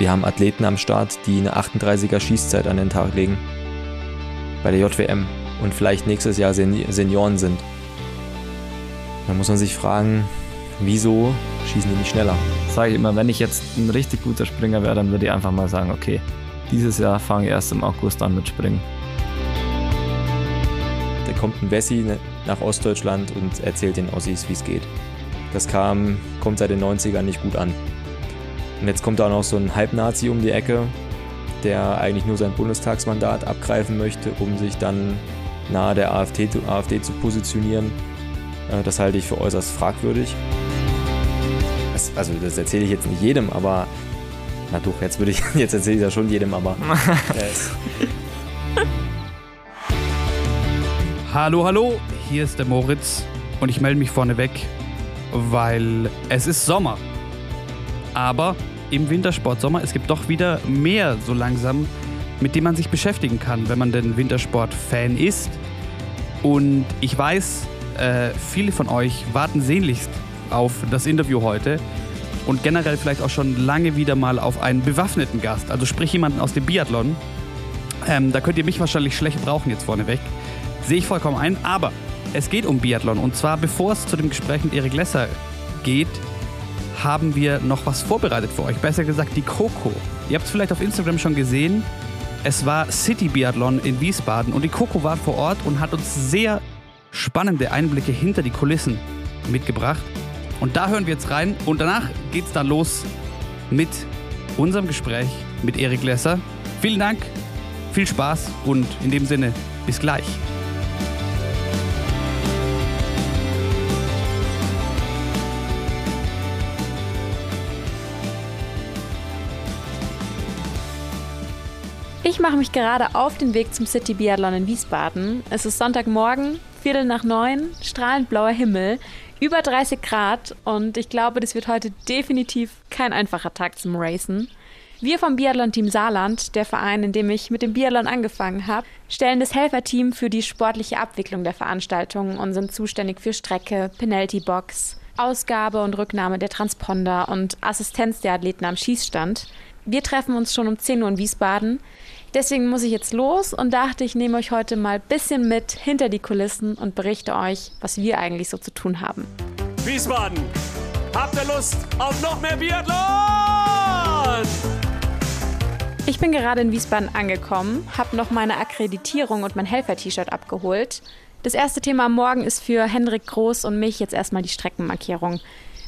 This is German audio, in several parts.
Wir haben Athleten am Start, die eine 38er Schießzeit an den Tag legen. Bei der JWM und vielleicht nächstes Jahr Senioren sind. Da muss man sich fragen, wieso schießen die nicht schneller? Sage ich immer, wenn ich jetzt ein richtig guter Springer wäre, dann würde ich einfach mal sagen, okay, dieses Jahr fange ich erst im August an mit Springen. Da kommt ein Wessi nach Ostdeutschland und erzählt den Ossis, wie es geht. Das kam, kommt seit den 90ern nicht gut an. Und jetzt kommt da noch so ein Halbnazi um die Ecke, der eigentlich nur sein Bundestagsmandat abgreifen möchte, um sich dann nahe der AfD, AfD zu positionieren. Äh, das halte ich für äußerst fragwürdig. Das, also das erzähle ich jetzt nicht jedem, aber na doch, jetzt würde ich, jetzt erzähle ich das schon jedem, aber. Äh, hallo, hallo, hier ist der Moritz und ich melde mich vorneweg, weil es ist Sommer. Aber im Wintersport-Sommer, es gibt doch wieder mehr so langsam, mit dem man sich beschäftigen kann, wenn man denn Wintersport-Fan ist. Und ich weiß, äh, viele von euch warten sehnlichst auf das Interview heute und generell vielleicht auch schon lange wieder mal auf einen bewaffneten Gast, also sprich jemanden aus dem Biathlon. Ähm, da könnt ihr mich wahrscheinlich schlecht brauchen jetzt vorneweg. Sehe ich vollkommen ein, aber es geht um Biathlon und zwar bevor es zu dem Gespräch mit Erik Lesser geht, haben wir noch was vorbereitet für euch. Besser gesagt die Coco. Ihr habt es vielleicht auf Instagram schon gesehen. Es war City Biathlon in Wiesbaden und die Coco war vor Ort und hat uns sehr spannende Einblicke hinter die Kulissen mitgebracht. Und da hören wir jetzt rein und danach geht es dann los mit unserem Gespräch mit Erik Lesser. Vielen Dank, viel Spaß und in dem Sinne bis gleich. Ich mache mich gerade auf den Weg zum City Biathlon in Wiesbaden. Es ist Sonntagmorgen, Viertel nach neun, strahlend blauer Himmel, über 30 Grad und ich glaube, das wird heute definitiv kein einfacher Tag zum Racen. Wir vom Biathlon-Team Saarland, der Verein, in dem ich mit dem Biathlon angefangen habe, stellen das Helferteam für die sportliche Abwicklung der Veranstaltung und sind zuständig für Strecke, Penalty-Box, Ausgabe und Rücknahme der Transponder und Assistenz der Athleten am Schießstand. Wir treffen uns schon um 10 Uhr in Wiesbaden. Deswegen muss ich jetzt los und dachte, ich nehme euch heute mal ein bisschen mit hinter die Kulissen und berichte euch, was wir eigentlich so zu tun haben. Wiesbaden, habt ihr Lust auf noch mehr Biathlon? Ich bin gerade in Wiesbaden angekommen, habe noch meine Akkreditierung und mein Helfer-T-Shirt abgeholt. Das erste Thema am Morgen ist für Hendrik Groß und mich jetzt erstmal die Streckenmarkierung.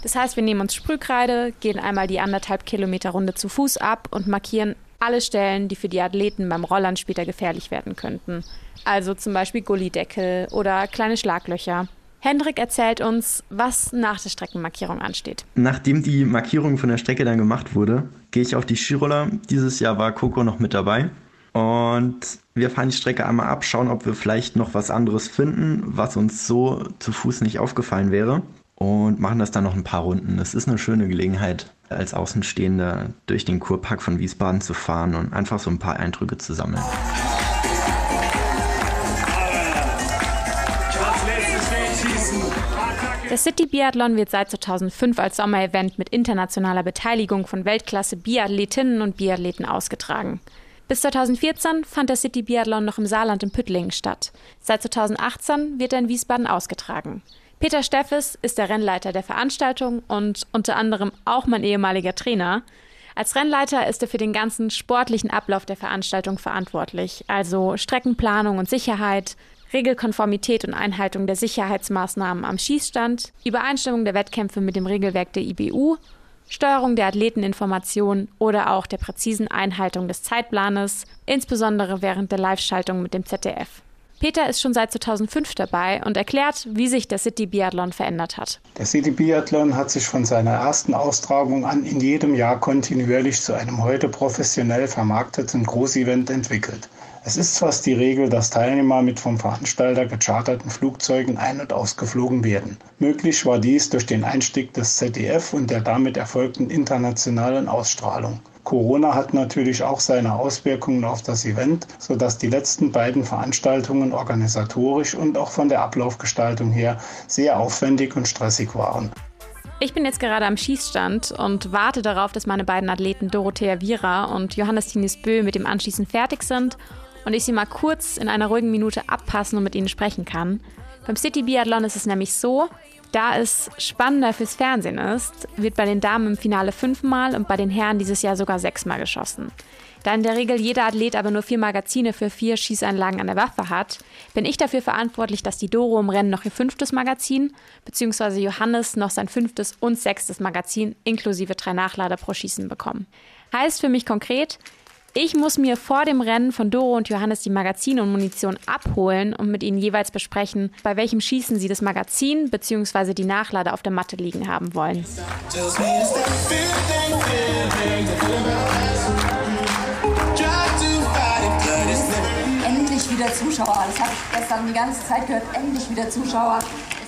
Das heißt, wir nehmen uns Sprühkreide, gehen einmal die anderthalb Kilometer Runde zu Fuß ab und markieren alle Stellen, die für die Athleten beim Rollern später gefährlich werden könnten. Also zum Beispiel Gullideckel oder kleine Schlaglöcher. Hendrik erzählt uns, was nach der Streckenmarkierung ansteht. Nachdem die Markierung von der Strecke dann gemacht wurde, gehe ich auf die Skiroller. Dieses Jahr war Coco noch mit dabei. Und wir fahren die Strecke einmal ab, schauen, ob wir vielleicht noch was anderes finden, was uns so zu Fuß nicht aufgefallen wäre. Und machen das dann noch ein paar Runden. Es ist eine schöne Gelegenheit, als Außenstehender durch den Kurpark von Wiesbaden zu fahren und einfach so ein paar Eindrücke zu sammeln. Der City Biathlon wird seit 2005 als Sommerevent mit internationaler Beteiligung von Weltklasse Biathletinnen und Biathleten ausgetragen. Bis 2014 fand der City Biathlon noch im Saarland in Püttlingen statt. Seit 2018 wird er in Wiesbaden ausgetragen. Peter Steffes ist der Rennleiter der Veranstaltung und unter anderem auch mein ehemaliger Trainer. Als Rennleiter ist er für den ganzen sportlichen Ablauf der Veranstaltung verantwortlich, also Streckenplanung und Sicherheit, Regelkonformität und Einhaltung der Sicherheitsmaßnahmen am Schießstand, Übereinstimmung der Wettkämpfe mit dem Regelwerk der IBU, Steuerung der Athleteninformation oder auch der präzisen Einhaltung des Zeitplanes, insbesondere während der Live-Schaltung mit dem ZDF. Peter ist schon seit 2005 dabei und erklärt, wie sich der City Biathlon verändert hat. Der City Biathlon hat sich von seiner ersten Austragung an in jedem Jahr kontinuierlich zu einem heute professionell vermarkteten Großevent entwickelt. Es ist fast die Regel, dass Teilnehmer mit vom Veranstalter gecharterten Flugzeugen ein- und ausgeflogen werden. Möglich war dies durch den Einstieg des ZDF und der damit erfolgten internationalen Ausstrahlung. Corona hat natürlich auch seine Auswirkungen auf das Event, sodass die letzten beiden Veranstaltungen organisatorisch und auch von der Ablaufgestaltung her sehr aufwendig und stressig waren. Ich bin jetzt gerade am Schießstand und warte darauf, dass meine beiden Athleten Dorothea Viera und Johannes Tinis Bö mit dem Anschießen fertig sind und ich sie mal kurz in einer ruhigen Minute abpassen und mit ihnen sprechen kann. Beim City Biathlon ist es nämlich so, da es spannender fürs Fernsehen ist, wird bei den Damen im Finale fünfmal und bei den Herren dieses Jahr sogar sechsmal geschossen. Da in der Regel jeder Athlet aber nur vier Magazine für vier Schießanlagen an der Waffe hat, bin ich dafür verantwortlich, dass die Doro im Rennen noch ihr fünftes Magazin, beziehungsweise Johannes noch sein fünftes und sechstes Magazin inklusive drei Nachlader pro Schießen bekommen. Heißt für mich konkret, ich muss mir vor dem Rennen von Doro und Johannes die Magazine und Munition abholen und mit ihnen jeweils besprechen, bei welchem Schießen sie das Magazin bzw. die Nachlade auf der Matte liegen haben wollen. Endlich wieder Zuschauer. Das habe ich gestern die ganze Zeit gehört. Endlich wieder Zuschauer.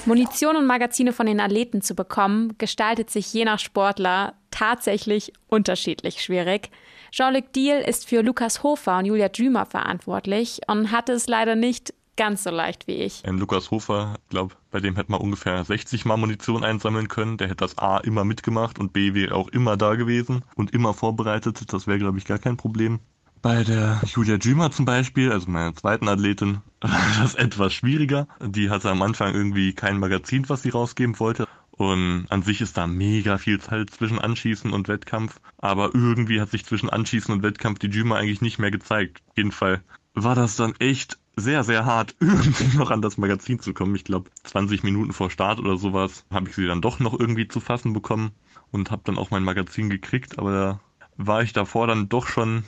Munition und Magazine von den Athleten zu bekommen, gestaltet sich je nach Sportler tatsächlich unterschiedlich schwierig. Jean-Luc Diel ist für Lukas Hofer und Julia Drümer verantwortlich und hatte es leider nicht ganz so leicht wie ich. Ähm, Lukas Hofer, glaube, bei dem hätte man ungefähr 60 Mal Munition einsammeln können. Der hätte das A immer mitgemacht und B wäre auch immer da gewesen und immer vorbereitet. Das wäre, glaube ich, gar kein Problem. Bei der Julia Dümer zum Beispiel, also meiner zweiten Athletin, war das etwas schwieriger. Die hatte am Anfang irgendwie kein Magazin, was sie rausgeben wollte. Und an sich ist da mega viel Zeit zwischen Anschießen und Wettkampf. Aber irgendwie hat sich zwischen Anschießen und Wettkampf die Dümer eigentlich nicht mehr gezeigt. Auf jeden Fall war das dann echt sehr, sehr hart, irgendwie noch an das Magazin zu kommen. Ich glaube, 20 Minuten vor Start oder sowas habe ich sie dann doch noch irgendwie zu fassen bekommen und habe dann auch mein Magazin gekriegt. Aber da war ich davor dann doch schon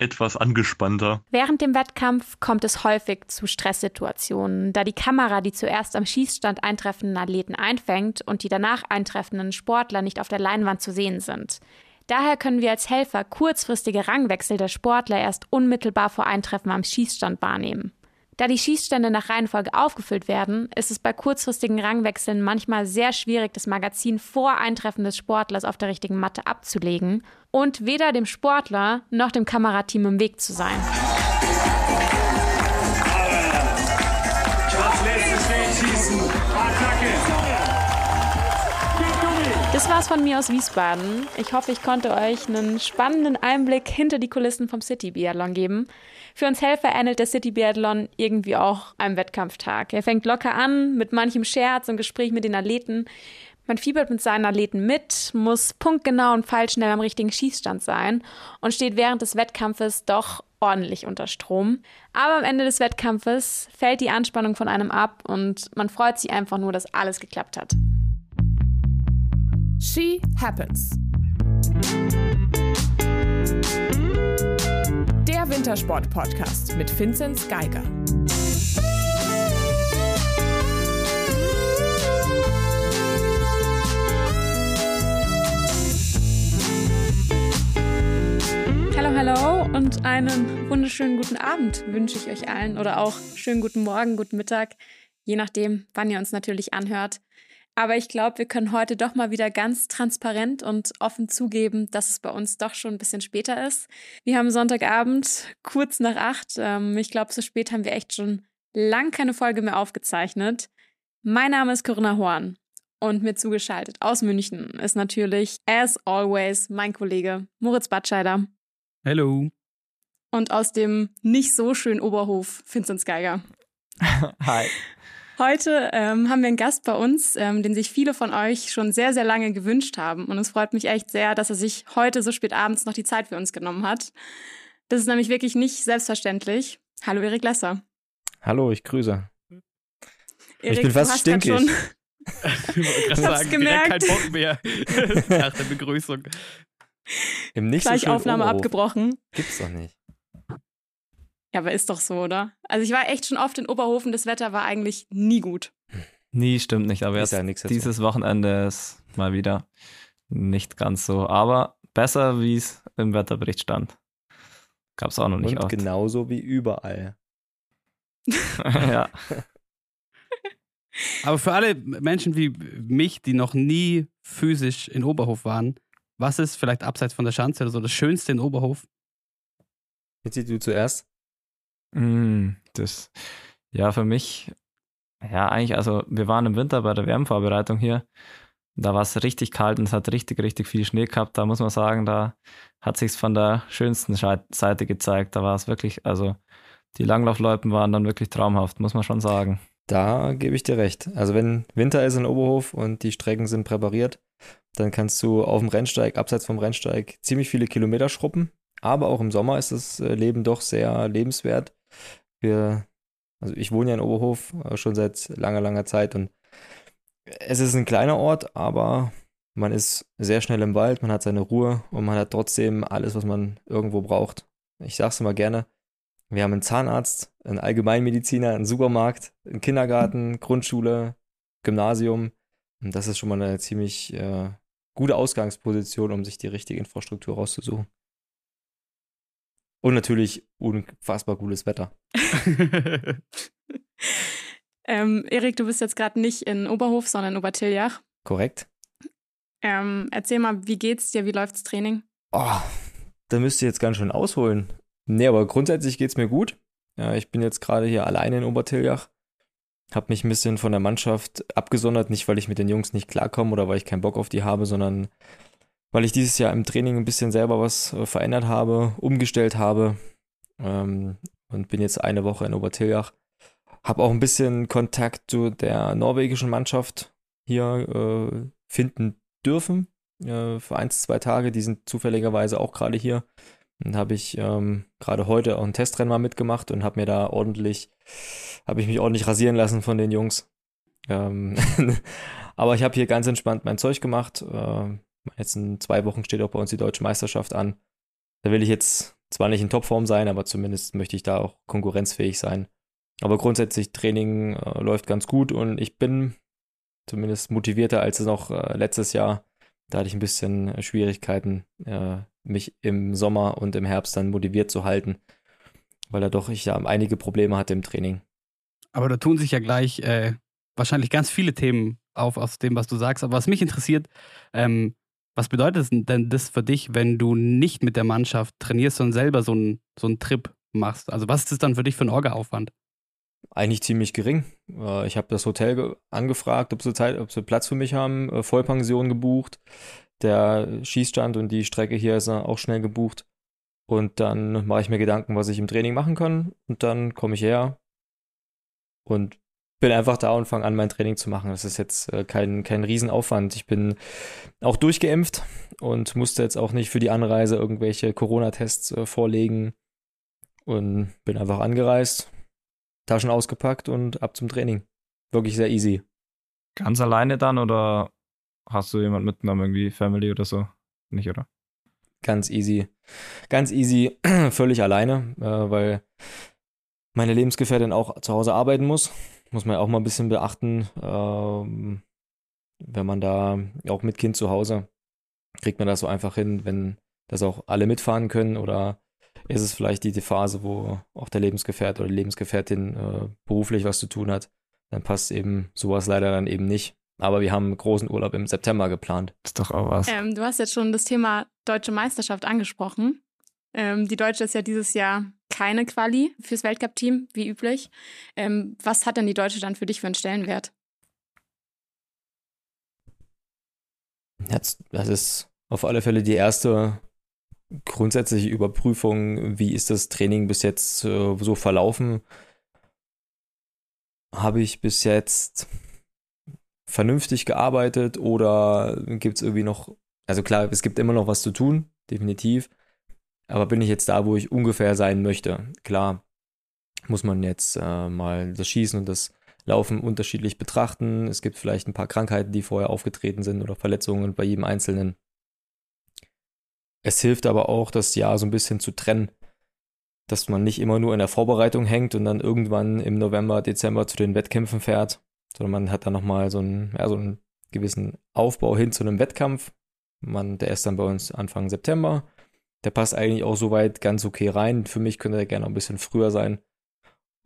etwas angespannter. Während dem Wettkampf kommt es häufig zu Stresssituationen, da die Kamera die zuerst am Schießstand eintreffenden Athleten einfängt und die danach eintreffenden Sportler nicht auf der Leinwand zu sehen sind. Daher können wir als Helfer kurzfristige Rangwechsel der Sportler erst unmittelbar vor Eintreffen am Schießstand wahrnehmen. Da die Schießstände nach Reihenfolge aufgefüllt werden, ist es bei kurzfristigen Rangwechseln manchmal sehr schwierig, das Magazin vor Eintreffen des Sportlers auf der richtigen Matte abzulegen und weder dem Sportler noch dem Kamerateam im Weg zu sein. Das war's von mir aus Wiesbaden. Ich hoffe, ich konnte euch einen spannenden Einblick hinter die Kulissen vom City Biathlon geben. Für uns Helfer ähnelt der City Biathlon irgendwie auch einem Wettkampftag. Er fängt locker an mit manchem Scherz und Gespräch mit den Athleten. Man fiebert mit seinen Athleten mit, muss punktgenau und pfeilschnell am richtigen Schießstand sein und steht während des Wettkampfes doch ordentlich unter Strom. Aber am Ende des Wettkampfes fällt die Anspannung von einem ab und man freut sich einfach nur, dass alles geklappt hat. She Happens. Der Wintersport-Podcast mit Vinzenz Geiger. Und einen wunderschönen guten Abend wünsche ich euch allen oder auch schönen guten Morgen, guten Mittag, je nachdem, wann ihr uns natürlich anhört. Aber ich glaube, wir können heute doch mal wieder ganz transparent und offen zugeben, dass es bei uns doch schon ein bisschen später ist. Wir haben Sonntagabend, kurz nach acht. Ähm, ich glaube, so spät haben wir echt schon lang keine Folge mehr aufgezeichnet. Mein Name ist Corinna Horn und mir zugeschaltet aus München ist natürlich, as always, mein Kollege Moritz Batscheider. Hello. Und aus dem nicht so schönen Oberhof, Vincent Geiger. Hi. Heute ähm, haben wir einen Gast bei uns, ähm, den sich viele von euch schon sehr, sehr lange gewünscht haben. Und es freut mich echt sehr, dass er sich heute so spät abends noch die Zeit für uns genommen hat. Das ist nämlich wirklich nicht selbstverständlich. Hallo, Erik Lesser. Hallo, ich grüße. Erik, ich bin fast stinkig. ich hab's sagen, gemerkt. Kein Bock mehr nach der Begrüßung. Im nicht Gleich so Aufnahme Oberhof. abgebrochen. Gibt's doch nicht. Ja, aber ist doch so, oder? Also ich war echt schon oft in Oberhofen, das Wetter war eigentlich nie gut. Nie stimmt nicht, aber Ist jetzt ja nichts dazu. dieses Wochenende ist mal wieder nicht ganz so. Aber besser, wie es im Wetterbericht stand. Gab es auch noch nicht Und oft. genauso wie überall. ja. Aber für alle Menschen wie mich, die noch nie physisch in Oberhof waren, was ist vielleicht abseits von der Schanze oder so das Schönste in Oberhof? Jetzt du zuerst. Mm, das, ja, für mich, ja, eigentlich, also wir waren im Winter bei der Wärmvorbereitung hier. Da war es richtig kalt und es hat richtig, richtig viel Schnee gehabt. Da muss man sagen, da hat sich's von der schönsten Seite gezeigt. Da war es wirklich, also die Langlaufloipen waren dann wirklich traumhaft, muss man schon sagen. Da gebe ich dir recht. Also wenn Winter ist in Oberhof und die Strecken sind präpariert, dann kannst du auf dem Rennsteig, abseits vom Rennsteig, ziemlich viele Kilometer schruppen. Aber auch im Sommer ist das äh, Leben doch sehr lebenswert. Wir, also ich wohne ja in Oberhof äh, schon seit langer, langer Zeit und es ist ein kleiner Ort, aber man ist sehr schnell im Wald, man hat seine Ruhe und man hat trotzdem alles, was man irgendwo braucht. Ich sage es immer gerne. Wir haben einen Zahnarzt, einen Allgemeinmediziner, einen Supermarkt, einen Kindergarten, Grundschule, Gymnasium. Und das ist schon mal eine ziemlich äh, gute Ausgangsposition, um sich die richtige Infrastruktur rauszusuchen. Und natürlich unfassbar cooles Wetter. ähm, Erik, du bist jetzt gerade nicht in Oberhof, sondern in Obertiljach. Korrekt. Ähm, erzähl mal, wie geht's dir? Wie läuft's Training? Oh, da müsst ihr jetzt ganz schön ausholen. Nee, aber grundsätzlich geht's mir gut. Ja, ich bin jetzt gerade hier alleine in Obertiljach. Hab mich ein bisschen von der Mannschaft abgesondert, nicht weil ich mit den Jungs nicht klarkomme oder weil ich keinen Bock auf die habe, sondern weil ich dieses Jahr im Training ein bisschen selber was äh, verändert habe, umgestellt habe ähm, und bin jetzt eine Woche in Obertiljach. Habe auch ein bisschen Kontakt zu der norwegischen Mannschaft hier äh, finden dürfen äh, für eins, zwei Tage. Die sind zufälligerweise auch gerade hier. Dann habe ich ähm, gerade heute auch ein Testrennen mal mitgemacht und habe mir da ordentlich, habe ich mich ordentlich rasieren lassen von den Jungs. Ähm aber ich habe hier ganz entspannt mein Zeug gemacht. Äh, Jetzt in zwei Wochen steht auch bei uns die deutsche Meisterschaft an. Da will ich jetzt zwar nicht in Topform sein, aber zumindest möchte ich da auch konkurrenzfähig sein. Aber grundsätzlich Training äh, läuft ganz gut und ich bin zumindest motivierter als noch äh, letztes Jahr. Da hatte ich ein bisschen äh, Schwierigkeiten, äh, mich im Sommer und im Herbst dann motiviert zu halten, weil da doch ich ja einige Probleme hatte im Training. Aber da tun sich ja gleich äh, wahrscheinlich ganz viele Themen auf aus dem, was du sagst. Aber was mich interessiert, ähm, was bedeutet denn das für dich, wenn du nicht mit der Mannschaft trainierst, sondern selber so einen so Trip machst? Also was ist das dann für dich für ein Orga-Aufwand? Eigentlich ziemlich gering. Äh, ich habe das Hotel angefragt, ob sie, Zeit, ob sie Platz für mich haben, äh, Vollpension gebucht. Der Schießstand und die Strecke hier ist auch schnell gebucht. Und dann mache ich mir Gedanken, was ich im Training machen kann. Und dann komme ich her und bin einfach da und fange an, mein Training zu machen. Das ist jetzt äh, kein, kein Riesenaufwand. Ich bin auch durchgeimpft und musste jetzt auch nicht für die Anreise irgendwelche Corona-Tests äh, vorlegen und bin einfach angereist, Taschen ausgepackt und ab zum Training. Wirklich sehr easy. Ganz alleine dann oder hast du jemand mitgenommen, irgendwie Family oder so? Nicht, oder? Ganz easy. Ganz easy, völlig alleine, äh, weil meine Lebensgefährtin auch zu Hause arbeiten muss muss man auch mal ein bisschen beachten, ähm, wenn man da auch mit Kind zu Hause, kriegt man das so einfach hin, wenn das auch alle mitfahren können oder ist es vielleicht die, die Phase, wo auch der Lebensgefährt oder die Lebensgefährtin äh, beruflich was zu tun hat, dann passt eben sowas leider dann eben nicht. Aber wir haben einen großen Urlaub im September geplant. Das ist doch auch was. Ähm, du hast jetzt schon das Thema Deutsche Meisterschaft angesprochen. Ähm, die Deutsche ist ja dieses Jahr keine Quali fürs Weltcup-Team, wie üblich. Ähm, was hat denn die Deutsche dann für dich für einen Stellenwert? Das ist auf alle Fälle die erste grundsätzliche Überprüfung. Wie ist das Training bis jetzt äh, so verlaufen? Habe ich bis jetzt vernünftig gearbeitet oder gibt es irgendwie noch, also klar, es gibt immer noch was zu tun, definitiv. Aber bin ich jetzt da, wo ich ungefähr sein möchte? Klar, muss man jetzt äh, mal das Schießen und das Laufen unterschiedlich betrachten. Es gibt vielleicht ein paar Krankheiten, die vorher aufgetreten sind oder Verletzungen bei jedem Einzelnen. Es hilft aber auch, das Jahr so ein bisschen zu trennen, dass man nicht immer nur in der Vorbereitung hängt und dann irgendwann im November, Dezember zu den Wettkämpfen fährt, sondern man hat dann nochmal so einen, ja, so einen gewissen Aufbau hin zu einem Wettkampf. Man, der ist dann bei uns Anfang September der passt eigentlich auch soweit ganz okay rein. Für mich könnte er gerne ein bisschen früher sein.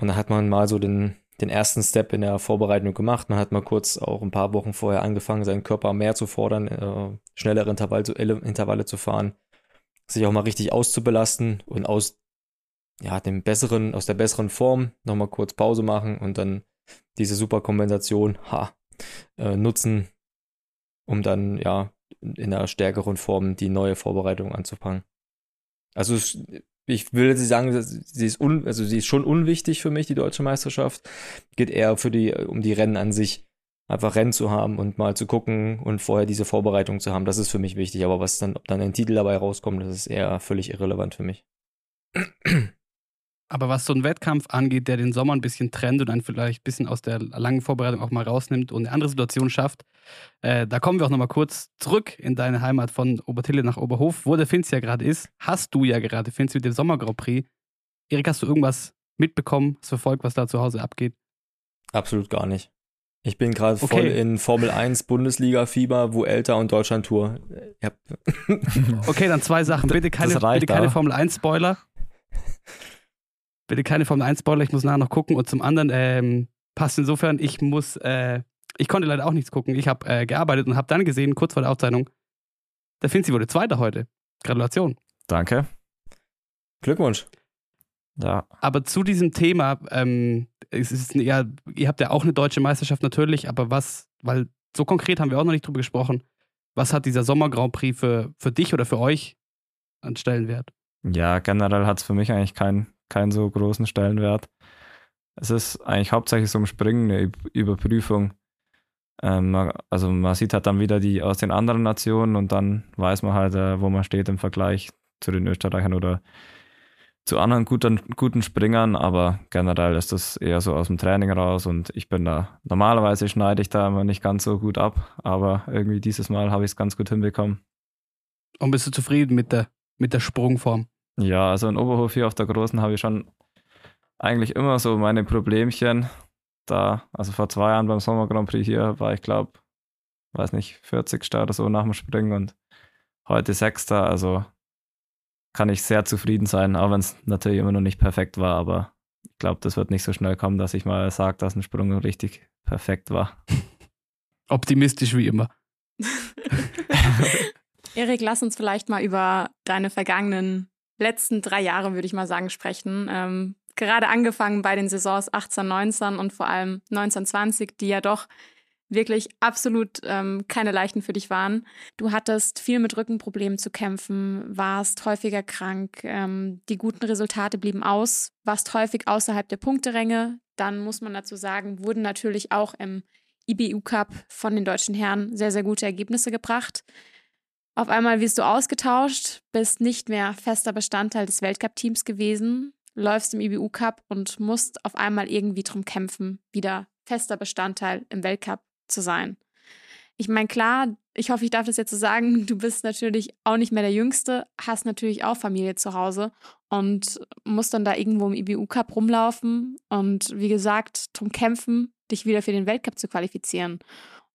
Und dann hat man mal so den, den ersten Step in der Vorbereitung gemacht. Man hat mal kurz auch ein paar Wochen vorher angefangen, seinen Körper mehr zu fordern, äh, schnellere Intervall, Intervalle zu fahren, sich auch mal richtig auszubelasten und aus ja, dem besseren, aus der besseren Form nochmal kurz Pause machen und dann diese Superkompensation ha, äh, nutzen, um dann ja in einer stärkeren Form die neue Vorbereitung anzufangen. Also ich will sie sagen, sie ist un, also sie ist schon unwichtig für mich, die deutsche Meisterschaft. Geht eher für die, um die Rennen an sich. Einfach Rennen zu haben und mal zu gucken und vorher diese Vorbereitung zu haben. Das ist für mich wichtig. Aber was dann, ob dann ein Titel dabei rauskommt, das ist eher völlig irrelevant für mich. Aber was so ein Wettkampf angeht, der den Sommer ein bisschen trennt und dann vielleicht ein bisschen aus der langen Vorbereitung auch mal rausnimmt und eine andere Situation schafft, äh, da kommen wir auch nochmal kurz zurück in deine Heimat von Obertille nach Oberhof, wo der Finz ja gerade ist. Hast du ja gerade, Finz, mit dem Sommer Grand Prix. Erik, hast du irgendwas mitbekommen, hast verfolgt, was da zu Hause abgeht? Absolut gar nicht. Ich bin gerade Okay. voll in Formel 1 Bundesliga-Fieber, wo Älter und Deutschland-Tour. Ja. Okay, dann zwei Sachen. Bitte keine, bitte keine. Formel 1 Spoiler. Bitte keine Formel 1 Spoiler, ich muss nachher noch gucken. Und zum anderen ähm, passt insofern, ich muss, äh, ich konnte leider auch nichts gucken. Ich habe äh, gearbeitet und habe dann gesehen, kurz vor der Aufzeichnung, der Finzi wurde Zweiter heute. Gratulation. Danke. Glückwunsch. Ja, Aber zu diesem Thema, ähm, es ist ja, ihr habt ja auch eine deutsche Meisterschaft natürlich, aber was, weil so konkret haben wir auch noch nicht drüber gesprochen, was hat dieser Sommer Grand Prix für, für dich oder für euch an Stellenwert? ja generell hat es für mich eigentlich keinen keinen so großen Stellenwert. Es ist eigentlich hauptsächlich so ein Springen, eine Üb- Überprüfung. Ähm, also man sieht halt dann wieder die aus den anderen Nationen und dann weiß man halt, äh, wo man steht im Vergleich zu den Österreichern oder zu anderen guten, guten Springern, aber generell ist das eher so aus dem Training raus und ich bin da, normalerweise schneide ich da immer nicht ganz so gut ab, aber irgendwie dieses Mal habe ich es ganz gut hinbekommen. Und bist du zufrieden mit der, mit der Sprungform? Ja, also in Oberhof hier auf der Großen habe ich schon eigentlich immer so meine Problemchen. Da, also vor zwei Jahren beim Sommer Grand Prix hier war ich, glaube, weiß nicht, 40. oder so nach dem Springen und heute Sechster. Also kann ich sehr zufrieden sein, auch wenn es natürlich immer noch nicht perfekt war. Aber ich glaube, das wird nicht so schnell kommen, dass ich mal sage, dass ein Sprung richtig perfekt war. Optimistisch wie immer. Erik, lass uns vielleicht mal über deine vergangenen letzten drei Jahre, würde ich mal sagen, sprechen. Ähm, gerade angefangen bei den Saisons 18, 19 und vor allem 19, 20, die ja doch wirklich absolut ähm, keine leichten für dich waren. Du hattest viel mit Rückenproblemen zu kämpfen, warst häufiger krank, ähm, die guten Resultate blieben aus, warst häufig außerhalb der Punkteränge. Dann muss man dazu sagen, wurden natürlich auch im IBU Cup von den deutschen Herren sehr, sehr gute Ergebnisse gebracht. Auf einmal wirst du ausgetauscht, bist nicht mehr fester Bestandteil des Weltcup-Teams gewesen, läufst im IBU Cup und musst auf einmal irgendwie drum kämpfen, wieder fester Bestandteil im Weltcup zu sein. Ich meine, klar, ich hoffe, ich darf das jetzt so sagen, du bist natürlich auch nicht mehr der Jüngste, hast natürlich auch Familie zu Hause und musst dann da irgendwo im IBU Cup rumlaufen und wie gesagt, drum kämpfen, dich wieder für den Weltcup zu qualifizieren.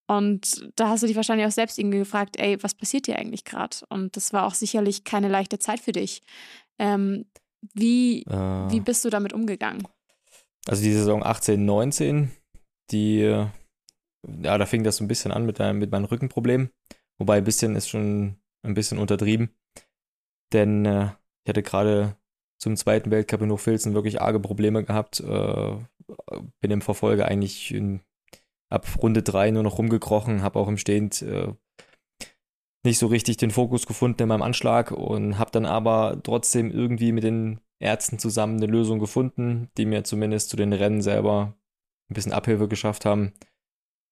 Und da hast du dich wahrscheinlich auch selbst irgendwie gefragt, ey, was passiert hier eigentlich gerade? Und das war auch sicherlich keine leichte Zeit für dich. Ähm, wie, Äh, wie bist du damit umgegangen? Also die Saison 18, 19, die, ja, da fing das so ein bisschen an mit, deinem- mit meinem Rückenproblem. Wobei ein bisschen ist schon ein bisschen untertrieben. Denn äh, ich hatte gerade zum zweiten Weltcup in Hochfilzen wirklich arge Probleme gehabt. Äh, bin im Verfolger eigentlich in, ab Runde 3 nur noch rumgekrochen, habe auch im Stehend äh, nicht so richtig den Fokus gefunden in meinem Anschlag und habe dann aber trotzdem irgendwie mit den Ärzten zusammen eine Lösung gefunden, die mir zumindest zu den Rennen selber ein bisschen Abhilfe geschafft haben.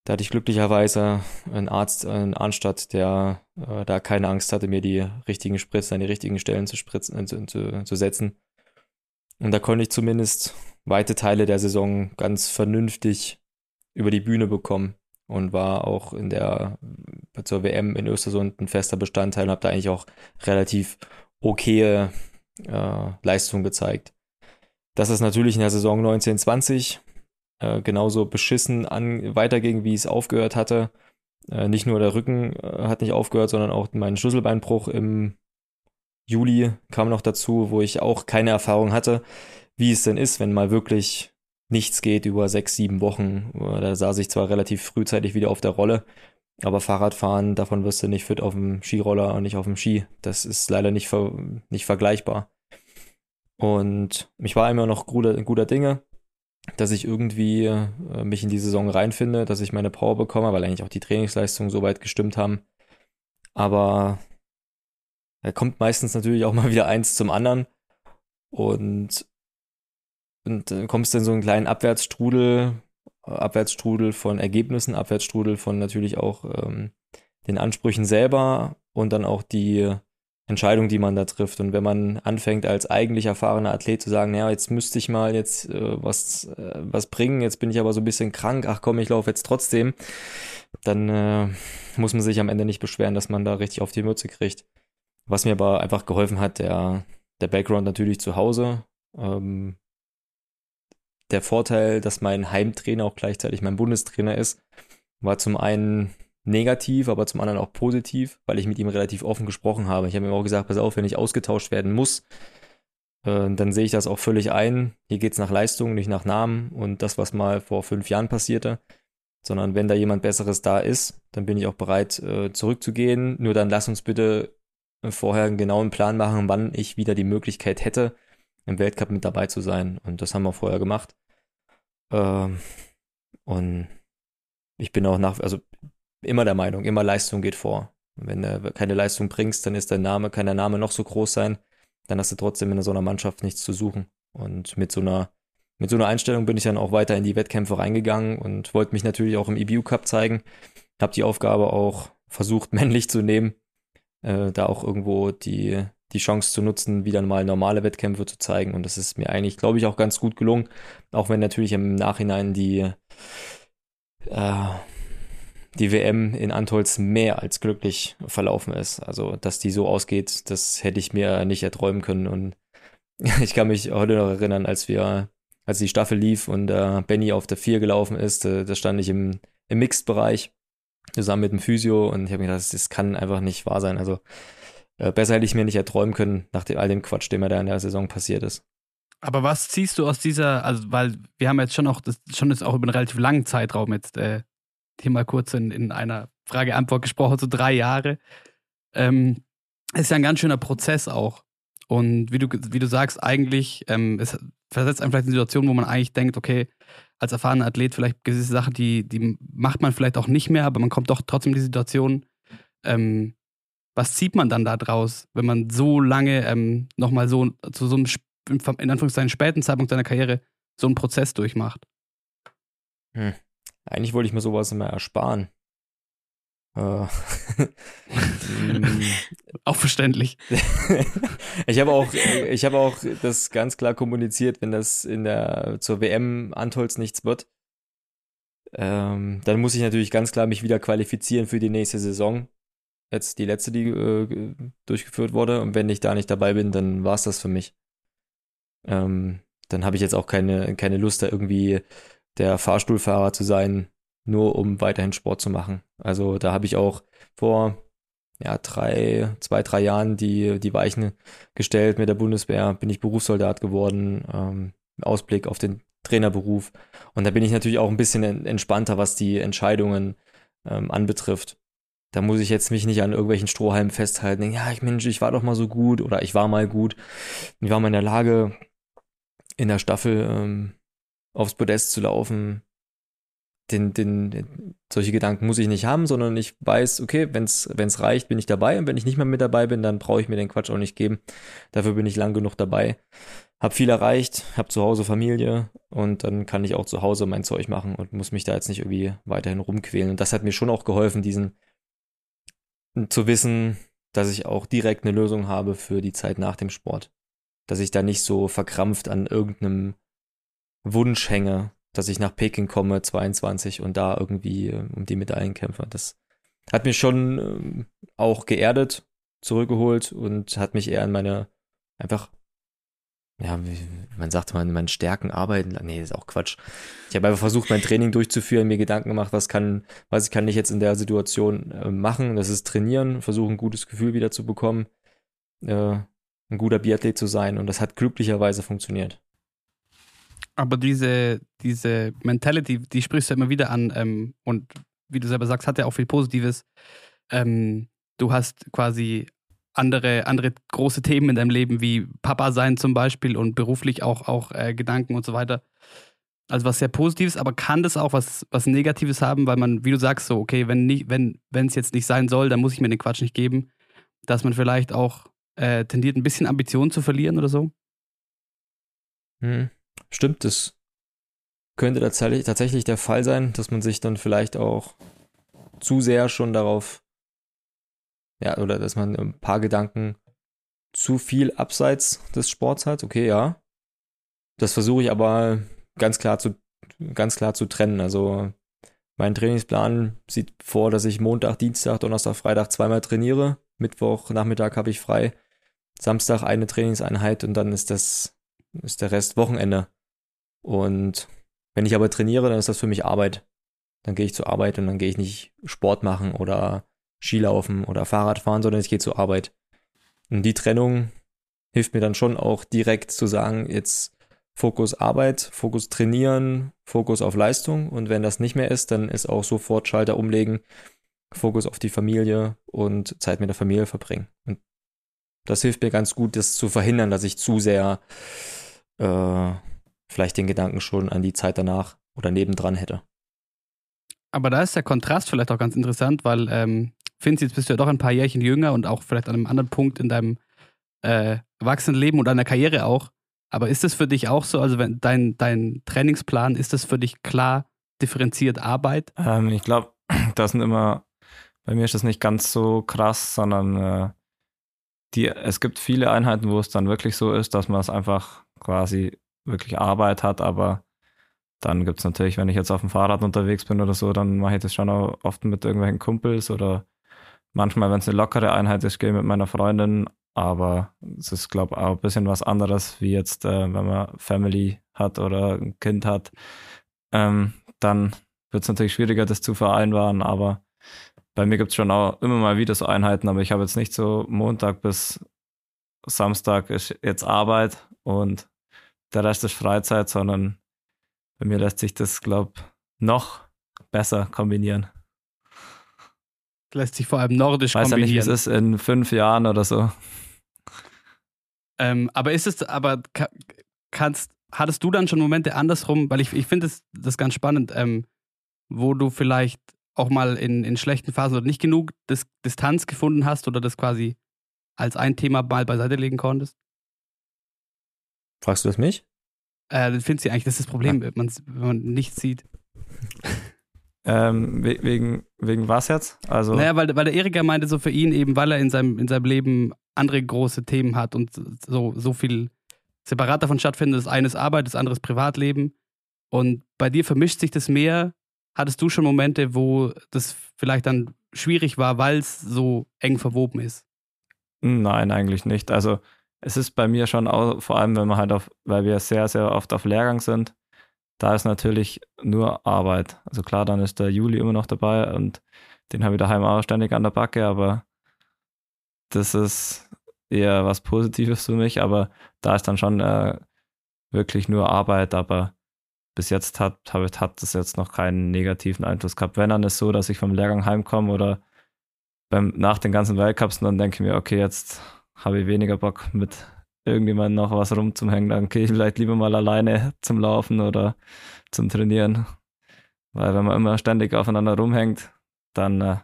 Da hatte ich glücklicherweise einen Arzt in Arnstadt, der äh, da keine Angst hatte, mir die richtigen Spritzen an die richtigen Stellen zu, spritzen, äh, zu, zu, zu setzen. Und da konnte ich zumindest weite Teile der Saison ganz vernünftig über die Bühne bekommen und war auch in der zur WM in Östersund ein fester Bestandteil und habe da eigentlich auch relativ okaye äh, Leistung gezeigt. Dass es natürlich in der Saison 1920 äh, genauso beschissen an, weiterging, wie es aufgehört hatte. Äh, nicht nur der Rücken äh, hat nicht aufgehört, sondern auch mein Schlüsselbeinbruch im Juli kam noch dazu, wo ich auch keine Erfahrung hatte, wie es denn ist, wenn mal wirklich nichts geht über sechs, sieben Wochen. Da saß ich zwar relativ frühzeitig wieder auf der Rolle, aber Fahrradfahren, davon wirst du nicht fit auf dem Skiroller und nicht auf dem Ski. Das ist leider nicht, ver nicht vergleichbar. Und ich war immer noch guter, guter Dinge. dass ich irgendwie äh, mich in die Saison reinfinde, dass ich meine Power bekomme, weil eigentlich auch die Trainingsleistungen soweit gestimmt haben. Aber da kommt meistens natürlich auch mal wieder eins zum anderen. Und, und dann kommst in so einen kleinen Abwärtsstrudel, Abwärtsstrudel von Ergebnissen, Abwärtsstrudel von natürlich auch ähm, den Ansprüchen selber und dann auch die Entscheidung, die man da trifft. Und wenn man anfängt, als eigentlich erfahrener Athlet zu sagen, ja, jetzt müsste ich mal jetzt äh, was, äh, was bringen, jetzt bin ich aber so ein bisschen krank, ach komm, ich laufe jetzt trotzdem, dann äh, muss man sich am Ende nicht beschweren, dass man da richtig auf die Mütze kriegt. Was mir aber einfach geholfen hat, der, der Background natürlich zu Hause. Ähm, der Vorteil, dass mein Heimtrainer auch gleichzeitig mein Bundestrainer ist, war zum einen negativ, aber zum anderen auch positiv, weil ich mit ihm relativ offen gesprochen habe. Ich habe ihm auch gesagt, pass auf, wenn ich ausgetauscht werden muss, äh, dann sehe ich das auch völlig ein. Hier geht es nach Leistung, nicht nach Namen und das, was mal vor fünf Jahren passierte, sondern wenn da jemand Besseres da ist, dann bin ich auch bereit, äh, zurückzugehen. Nur dann lass uns bitte vorher einen genauen Plan machen, wann ich wieder die Möglichkeit hätte, im Weltcup mit dabei zu sein. Und das haben wir vorher gemacht. Ähm, und ich bin auch nach, also immer der Meinung, immer Leistung geht vor. Wenn du keine Leistung bringst, dann ist dein Name, kann der Name noch so groß sein, dann hast du trotzdem in so einer Mannschaft nichts zu suchen. Und mit so einer, mit so einer Einstellung bin ich dann auch weiter in die Wettkämpfe reingegangen und wollte mich natürlich auch im EBU Cup zeigen. Habe die Aufgabe auch versucht, männlich zu nehmen, äh, da auch irgendwo die, die Chance zu nutzen, wieder mal normale Wettkämpfe zu zeigen. Und das ist mir eigentlich, glaube ich, auch ganz gut gelungen. Auch wenn natürlich im Nachhinein die, äh, die WM in Antolz mehr als glücklich verlaufen ist. Also, dass die so ausgeht, das hätte ich mir nicht erträumen können. Und ich kann mich heute noch erinnern, als wir, als die Staffel lief und äh, Benny auf der 4 gelaufen ist, äh, da stand ich im, im Mixed-Bereich zusammen mit dem Physio und ich habe mir gedacht, das kann einfach nicht wahr sein. Also besser hätte ich mir nicht erträumen können, nach dem, all dem Quatsch, der mir da in der Saison passiert ist. Aber was ziehst du aus dieser, also weil wir haben jetzt schon auch, das, schon jetzt auch über einen relativ langen Zeitraum jetzt äh, hier mal kurz in, in einer Frage-Antwort gesprochen, so drei Jahre. Ähm, ist ja ein ganz schöner Prozess auch. Und wie du, wie du sagst, eigentlich, ähm, es versetzt einen vielleicht in Situationen, wo man eigentlich denkt, okay, als erfahrener Athlet vielleicht gewisse Sachen, die, die macht man vielleicht auch nicht mehr, aber man kommt doch trotzdem in die Situation. Ähm, was zieht man dann da draus, wenn man so lange ähm, nochmal so zu so einem, in Anführungszeichen, späten Zeitpunkt seiner Karriere so einen Prozess durchmacht? Hm. Eigentlich wollte ich mir sowas immer ersparen. Äh, auch verständlich. ich habe auch, ich habe auch das ganz klar kommuniziert, wenn das in der zur WM Antolz nichts wird, ähm, dann muss ich natürlich ganz klar mich wieder qualifizieren für die nächste Saison. Jetzt die letzte, die äh, durchgeführt wurde. Und wenn ich da nicht dabei bin, dann war es das für mich. Ähm, dann habe ich jetzt auch keine, keine Lust, da irgendwie der Fahrstuhlfahrer zu sein, nur um weiterhin Sport zu machen. Also da habe ich auch vor ja, drei, zwei, drei Jahren die, die Weichen gestellt mit der Bundeswehr, bin ich Berufssoldat geworden, ähm, Ausblick auf den Trainerberuf. Und da bin ich natürlich auch ein bisschen entspannter, was die Entscheidungen ähm, anbetrifft. Da muss ich jetzt mich nicht an irgendwelchen Strohhalmen festhalten. Ja, ich Mensch, ich war doch mal so gut oder ich war mal gut. Ich war mal in der Lage, in der Staffel ähm, aufs Podest zu laufen. Den, den, solche Gedanken muss ich nicht haben, sondern ich weiß, okay, wenn es reicht, bin ich dabei und wenn ich nicht mehr mit dabei bin, dann brauche ich mir den Quatsch auch nicht geben. Dafür bin ich lang genug dabei. Hab viel erreicht, hab zu Hause Familie und dann kann ich auch zu Hause mein Zeug machen und muss mich da jetzt nicht irgendwie weiterhin rumquälen. Und das hat mir schon auch geholfen, diesen zu wissen, dass ich auch direkt eine Lösung habe für die Zeit nach dem Sport. Dass ich da nicht so verkrampft an irgendeinem Wunsch hänge, dass ich nach Peking komme, 22, und da irgendwie äh, um die Medaillen kämpfe. Das hat mich schon ähm, auch geerdet, zurückgeholt und hat mich eher in meine, einfach, ja, man sagt mal, in meinen Stärken arbeiten. Nee, ist auch Quatsch. Ich habe einfach versucht, mein Training durchzuführen, mir Gedanken gemacht, was kann, was kann ich jetzt in der Situation äh, machen. Das ist trainieren, versuchen, ein gutes Gefühl wieder zu bekommen, äh, ein guter Biathlet zu sein. Und das hat glücklicherweise funktioniert. Aber diese, diese Mentality, die sprichst du immer wieder an ähm, und wie du selber sagst, hat ja auch viel Positives. Ähm, du hast quasi andere, andere große Themen in deinem Leben, wie Papa sein zum Beispiel und beruflich auch, auch äh, Gedanken und so weiter. Also was sehr Positives, aber kann das auch was, was Negatives haben, weil man, wie du sagst, so, okay, wenn nicht, wenn es jetzt nicht sein soll, dann muss ich mir den Quatsch nicht geben, dass man vielleicht auch äh, tendiert, ein bisschen Ambitionen zu verlieren oder so? Hm. Stimmt, das könnte tatsächlich, tatsächlich der Fall sein, dass man sich dann vielleicht auch zu sehr schon darauf, ja, oder dass man ein paar Gedanken zu viel abseits des Sports hat. Okay, ja. Das versuche ich aber ganz klar zu, ganz klar zu trennen. Also mein Trainingsplan sieht vor, dass ich Montag, Dienstag, Donnerstag, Freitag zweimal trainiere. Mittwoch, Nachmittag habe ich frei. Samstag eine Trainingseinheit und dann ist das, ist der Rest Wochenende. Und wenn ich aber trainiere, dann ist das für mich Arbeit. Dann gehe ich zur Arbeit und dann gehe ich nicht Sport machen oder Skilaufen oder Fahrrad fahren, sondern ich gehe zur Arbeit. Und die Trennung hilft mir dann schon auch direkt zu sagen, jetzt Fokus Arbeit, Fokus Trainieren, Fokus auf Leistung. Und wenn das nicht mehr ist, dann ist auch sofort Schalter umlegen, Fokus auf die Familie und Zeit mit der Familie verbringen. Und das hilft mir ganz gut, das zu verhindern, dass ich zu sehr äh, vielleicht den Gedanken schon an die Zeit danach oder nebendran hätte. Aber da ist der Kontrast vielleicht auch ganz interessant, weil ähm, Finz, jetzt bist du ja doch ein paar Jährchen jünger und auch vielleicht an einem anderen Punkt in deinem äh, Erwachsenenleben und deiner Karriere auch. Aber ist es für dich auch so, also wenn dein, dein Trainingsplan, ist das für dich klar differenziert Arbeit? Ähm, ich glaube, das sind immer, bei mir ist das nicht ganz so krass, sondern äh, die, es gibt viele Einheiten, wo es dann wirklich so ist, dass man es einfach quasi wirklich Arbeit hat, aber dann gibt es natürlich, wenn ich jetzt auf dem Fahrrad unterwegs bin oder so, dann mache ich das schon auch oft mit irgendwelchen Kumpels oder manchmal, wenn es eine lockere Einheit ist, gehe ich mit meiner Freundin, aber es ist, glaube ich, auch ein bisschen was anderes, wie jetzt, äh, wenn man Family hat oder ein Kind hat. Ähm, dann wird es natürlich schwieriger, das zu vereinbaren, aber bei mir gibt es schon auch immer mal wieder so Einheiten, aber ich habe jetzt nicht so Montag bis Samstag ist jetzt Arbeit und der Rest ist Freizeit, sondern bei mir lässt sich das, glaube ich, noch besser kombinieren. Lässt sich vor allem nordisch Weiß kombinieren. ja nicht, wie es ist in fünf Jahren oder so. Ähm, aber ist es, aber kannst, hattest du dann schon Momente andersrum, weil ich, ich finde das, das ganz spannend, ähm, wo du vielleicht auch mal in, in schlechten Phasen oder nicht genug Dis Distanz gefunden hast oder das quasi als ein Thema mal beiseite legen konntest? Fragst du das mich? Äh, das findest du eigentlich, das ist das Problem, ja. wenn, wenn man nichts sieht. Ähm, wegen, wegen was jetzt? Also naja, weil, weil der Erika meinte, so für ihn eben, weil er in seinem, in seinem Leben andere große Themen hat und so, so viel separat davon stattfindet. Das eine ist Arbeit, das andere ist Privatleben. Und bei dir vermischt sich das mehr. Hattest du schon Momente, wo das vielleicht dann schwierig war, weil es so eng verwoben ist? Nein, eigentlich nicht. Also es ist bei mir schon auch, vor allem wenn man halt auf, weil wir sehr, sehr oft auf Lehrgang sind, da ist natürlich nur Arbeit. Also klar, dann ist der Juli immer noch dabei und den habe ich daheim auch ständig an der Backe, aber das ist eher was Positives für mich, aber da ist dann schon äh, wirklich nur Arbeit, aber bis jetzt hat, hat, hat das jetzt noch keinen negativen Einfluss gehabt. Wenn dann ist so, dass ich vom Lehrgang heimkomme oder beim, nach den ganzen Weltcups, dann denke ich mir, okay, jetzt habe ich weniger Bock mit irgendjemand noch was rumzuhängen, dann gehe ich vielleicht lieber mal alleine zum Laufen oder zum Trainieren. Weil wenn man immer ständig aufeinander rumhängt, dann äh,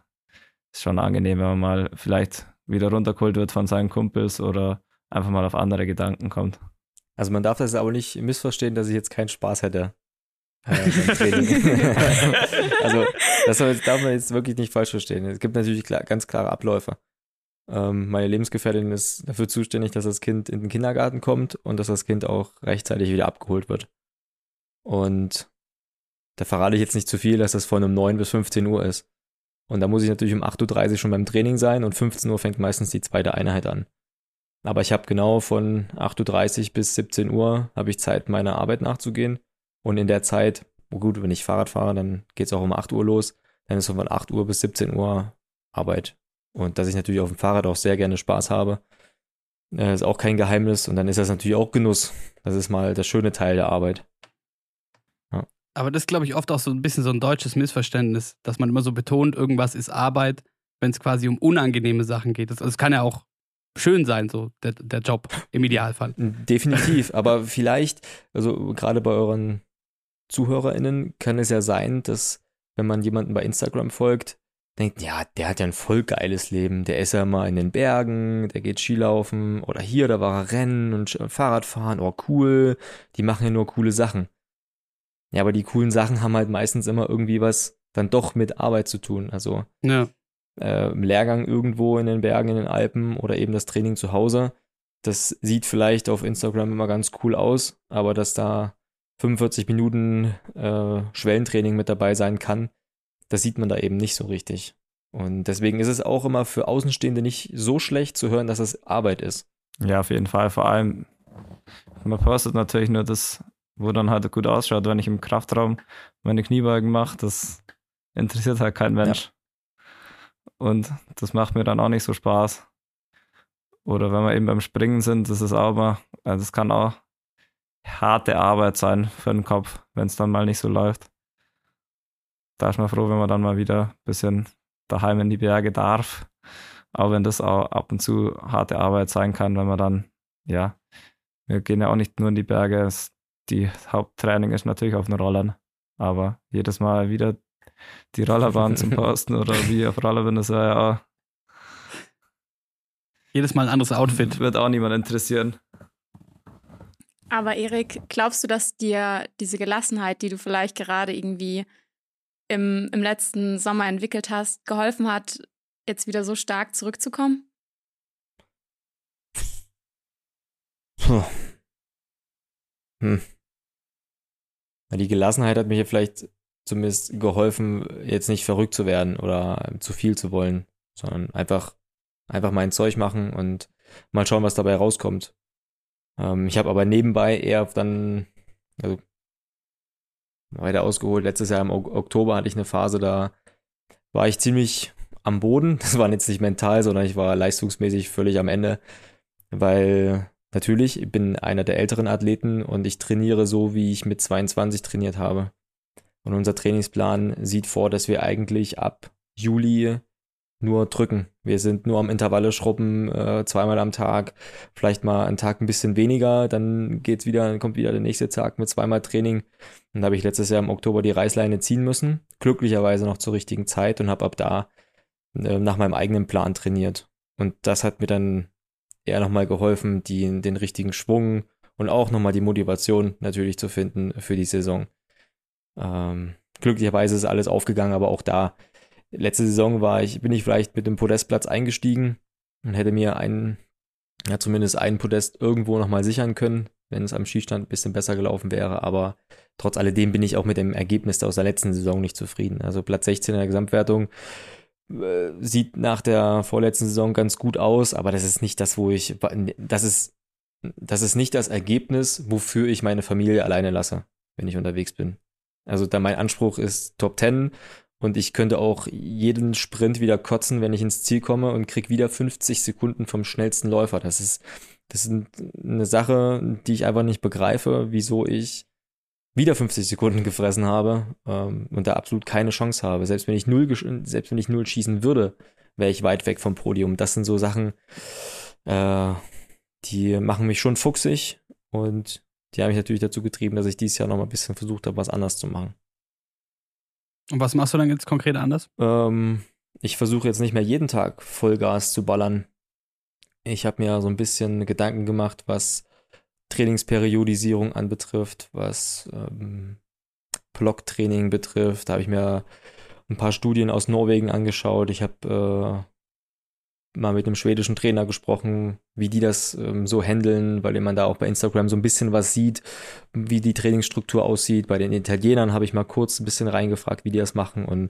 ist schon angenehm, wenn man mal vielleicht wieder runtergeholt wird von seinen Kumpels oder einfach mal auf andere Gedanken kommt. Also man darf das aber nicht missverstehen, dass ich jetzt keinen Spaß hätte. Äh, also das darf man jetzt wirklich nicht falsch verstehen. Es gibt natürlich klar, ganz klare Abläufe. Ähm, meine Lebensgefährtin ist dafür zuständig, dass das Kind in den Kindergarten kommt und dass das Kind auch rechtzeitig wieder abgeholt wird. Und da verrate ich jetzt nicht zu viel, dass das von um 9 bis 15 Uhr ist. Und da muss ich natürlich um 8.30 Uhr schon beim Training sein und 15 Uhr fängt meistens die zweite Einheit an. Aber ich habe genau von 8.30 Uhr bis 17 Uhr habe ich Zeit, meiner Arbeit nachzugehen. Und in der Zeit, oh gut, wenn ich Fahrrad fahre, dann geht es auch um 8 Uhr los. Dann ist von 8 Uhr bis 17 Uhr Arbeit. Und dass ich natürlich auf dem Fahrrad auch sehr gerne Spaß habe, äh, ist auch kein Geheimnis. Und dann ist das natürlich auch Genuss. Das ist mal der schöne Teil der Arbeit. Ja. Aber das ist, glaube ich, oft auch so ein bisschen so ein deutsches Missverständnis, dass man immer so betont, irgendwas ist Arbeit, wenn es quasi um unangenehme Sachen geht. Also es kann ja auch schön sein, so der, der Job im Idealfall. Definitiv, aber vielleicht, also gerade bei euren ZuhörerInnen kann es ja sein, dass, wenn man jemanden bei Instagram folgt, denkt, ja, der hat ja ein voll geiles Leben. Der ist ja mal in den Bergen, der geht Skilaufen oder hier, da war er Rennen und Fahrradfahren, oh cool, die machen ja nur coole Sachen. Ja, aber die coolen Sachen haben halt meistens immer irgendwie was dann doch mit Arbeit zu tun. Also Ja. äh, im Lehrgang irgendwo in den Bergen, in den Alpen oder eben das Training zu Hause. Das sieht vielleicht auf Instagram immer ganz cool aus, aber dass da 45 Minuten äh, Schwellentraining mit dabei sein kann, das sieht man da eben nicht so richtig. Und deswegen ist es auch immer für Außenstehende nicht so schlecht zu hören, dass es Arbeit ist. Ja, auf jeden Fall. Vor allem, man postet natürlich nur das, wo dann halt gut ausschaut, wenn ich im Kraftraum meine Kniebeugen mache. Das interessiert halt kein Mensch. Und das macht mir dann auch nicht so Spaß. Oder wenn wir eben beim Springen sind, das ist auch mal, also das kann auch harte Arbeit sein für den Kopf, wenn es dann mal nicht so läuft. Da ist man froh, wenn man dann mal wieder ein bisschen daheim in die Berge darf. Auch wenn das auch ab und zu harte Arbeit sein kann, wenn man dann, ja, wir gehen ja auch nicht nur in die Berge. Es, die Haupttraining ist natürlich auf den Rollern. Aber jedes Mal wieder die Rollerbahn zum Posten oder wie auf Roller bin, das wäre ja auch, Jedes Mal ein anderes Outfit. wird auch niemand interessieren. Aber Erik, glaubst du, dass dir diese Gelassenheit, die du vielleicht gerade irgendwie im, im letzten Sommer entwickelt hast, geholfen hat, jetzt wieder so stark zurückzukommen? Puh. Hm. Die Gelassenheit hat mir hier vielleicht zumindest geholfen, jetzt nicht verrückt zu werden oder zu viel zu wollen, sondern einfach, einfach mein Zeug machen und mal schauen, was dabei rauskommt. Ähm, ich habe aber nebenbei eher dann, also weiter ausgeholt, letztes Jahr im Ok- Oktober hatte ich eine Phase, da war ich ziemlich am Boden. Das war jetzt nicht mental, sondern ich war leistungsmäßig völlig am Ende, weil natürlich, ich bin einer der älteren Athleten und ich trainiere so, wie ich mit 22 trainiert habe. Und unser Trainingsplan sieht vor, dass wir eigentlich ab Juli nur drücken. Wir sind nur am Intervalle schrubben, äh, zweimal am Tag, vielleicht mal einen Tag ein bisschen weniger, dann geht's wieder, dann kommt wieder der nächste Tag mit zweimal Training. Und da habe ich letztes Jahr im Oktober die Reißleine ziehen müssen, glücklicherweise noch zur richtigen Zeit und habe ab da äh, nach meinem eigenen Plan trainiert. Und das hat mir dann eher nochmal geholfen, die, den richtigen Schwung und auch nochmal die Motivation natürlich zu finden für die Saison. Ähm, glücklicherweise ist alles aufgegangen, aber auch da, letzte Saison war ich, bin ich vielleicht mit dem Podestplatz eingestiegen und hätte mir einen, ja, zumindest einen Podest irgendwo nochmal sichern können, wenn es am Skistand ein bisschen besser gelaufen wäre, aber trotz alledem bin ich auch mit dem Ergebnis aus der letzten Saison nicht zufrieden. Also Platz 16 in der Gesamtwertung äh, sieht nach der vorletzten Saison ganz gut aus, aber das ist nicht das, wo ich, das ist, das ist nicht das Ergebnis, wofür ich meine Familie alleine lasse, wenn ich unterwegs bin. Also da mein Anspruch ist Top 10 und ich könnte auch jeden Sprint wieder kotzen, wenn ich ins Ziel komme und krieg wieder 50 Sekunden vom schnellsten Läufer. Das ist, das ist eine Sache, die ich einfach nicht begreife, wieso ich wieder 50 Sekunden gefressen habe ähm, und da absolut keine Chance habe. Selbst wenn ich null, selbst wenn ich null schießen würde, wäre ich weit weg vom Podium. Das sind so Sachen, äh, die machen mich schon fuchsig und die haben mich natürlich dazu getrieben, dass ich dieses Jahr noch mal ein bisschen versucht habe, was anders zu machen. Und was machst du dann jetzt konkret anders? Ähm, ich versuche jetzt nicht mehr jeden Tag Vollgas zu ballern. Ich habe mir so ein bisschen Gedanken gemacht, was Trainingsperiodisierung anbetrifft, was ähm, Blocktraining betrifft. Da habe ich mir ein paar Studien aus Norwegen angeschaut. Ich habe äh, mal mit einem schwedischen Trainer gesprochen, wie die das ähm, so handeln, weil man da auch bei Instagram so ein bisschen was sieht, wie die Trainingsstruktur aussieht. Bei den Italienern habe ich mal kurz ein bisschen reingefragt, wie die das machen. Und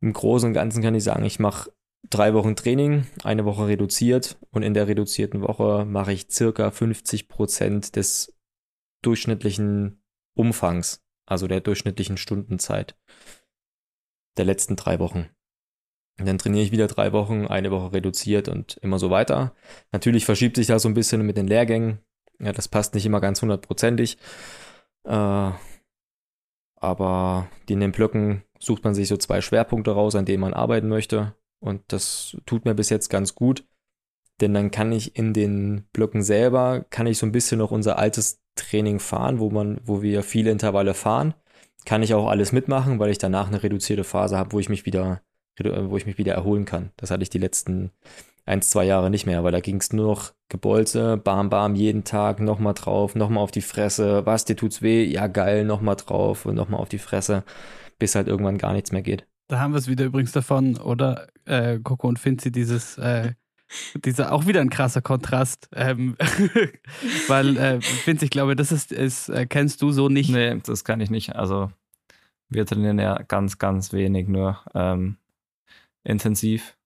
im Großen und Ganzen kann ich sagen, ich mache drei Wochen Training, eine Woche reduziert und in der reduzierten Woche mache ich circa 50 Prozent des durchschnittlichen Umfangs, also der durchschnittlichen Stundenzeit der letzten drei Wochen. Und dann trainiere ich wieder drei Wochen, eine Woche reduziert und immer so weiter. Natürlich verschiebt sich das so ein bisschen mit den Lehrgängen. Ja, das passt nicht immer ganz hundertprozentig. Äh, aber in den Blöcken sucht man sich so zwei Schwerpunkte raus, an denen man arbeiten möchte. Und das tut mir bis jetzt ganz gut. Denn dann kann ich in den Blöcken selber, kann ich so ein bisschen noch unser altes Training fahren, wo man, wo wir viele Intervalle fahren. kann ich auch alles mitmachen, weil ich danach eine reduzierte Phase habe, wo ich mich wieder, wo ich mich wieder erholen kann. Das hatte ich die letzten ein, zwei Jahre nicht mehr, weil da ging es nur noch Gebolze, bam, bam, jeden Tag nochmal drauf, nochmal auf die Fresse, was, dir tut's weh? Ja, geil, nochmal drauf und nochmal auf die Fresse, bis halt irgendwann gar nichts mehr geht. Da haben wir es wieder übrigens davon, oder? Äh, Coco und Finzi, dieses, äh, dieser auch wieder ein krasser Kontrast. Ähm, weil, äh, Finzi, ich glaube, das ist, ist äh, kennst du so nicht. Nee, das kann ich nicht. Also, wir trainieren ja ganz, ganz wenig nur ähm, intensiv.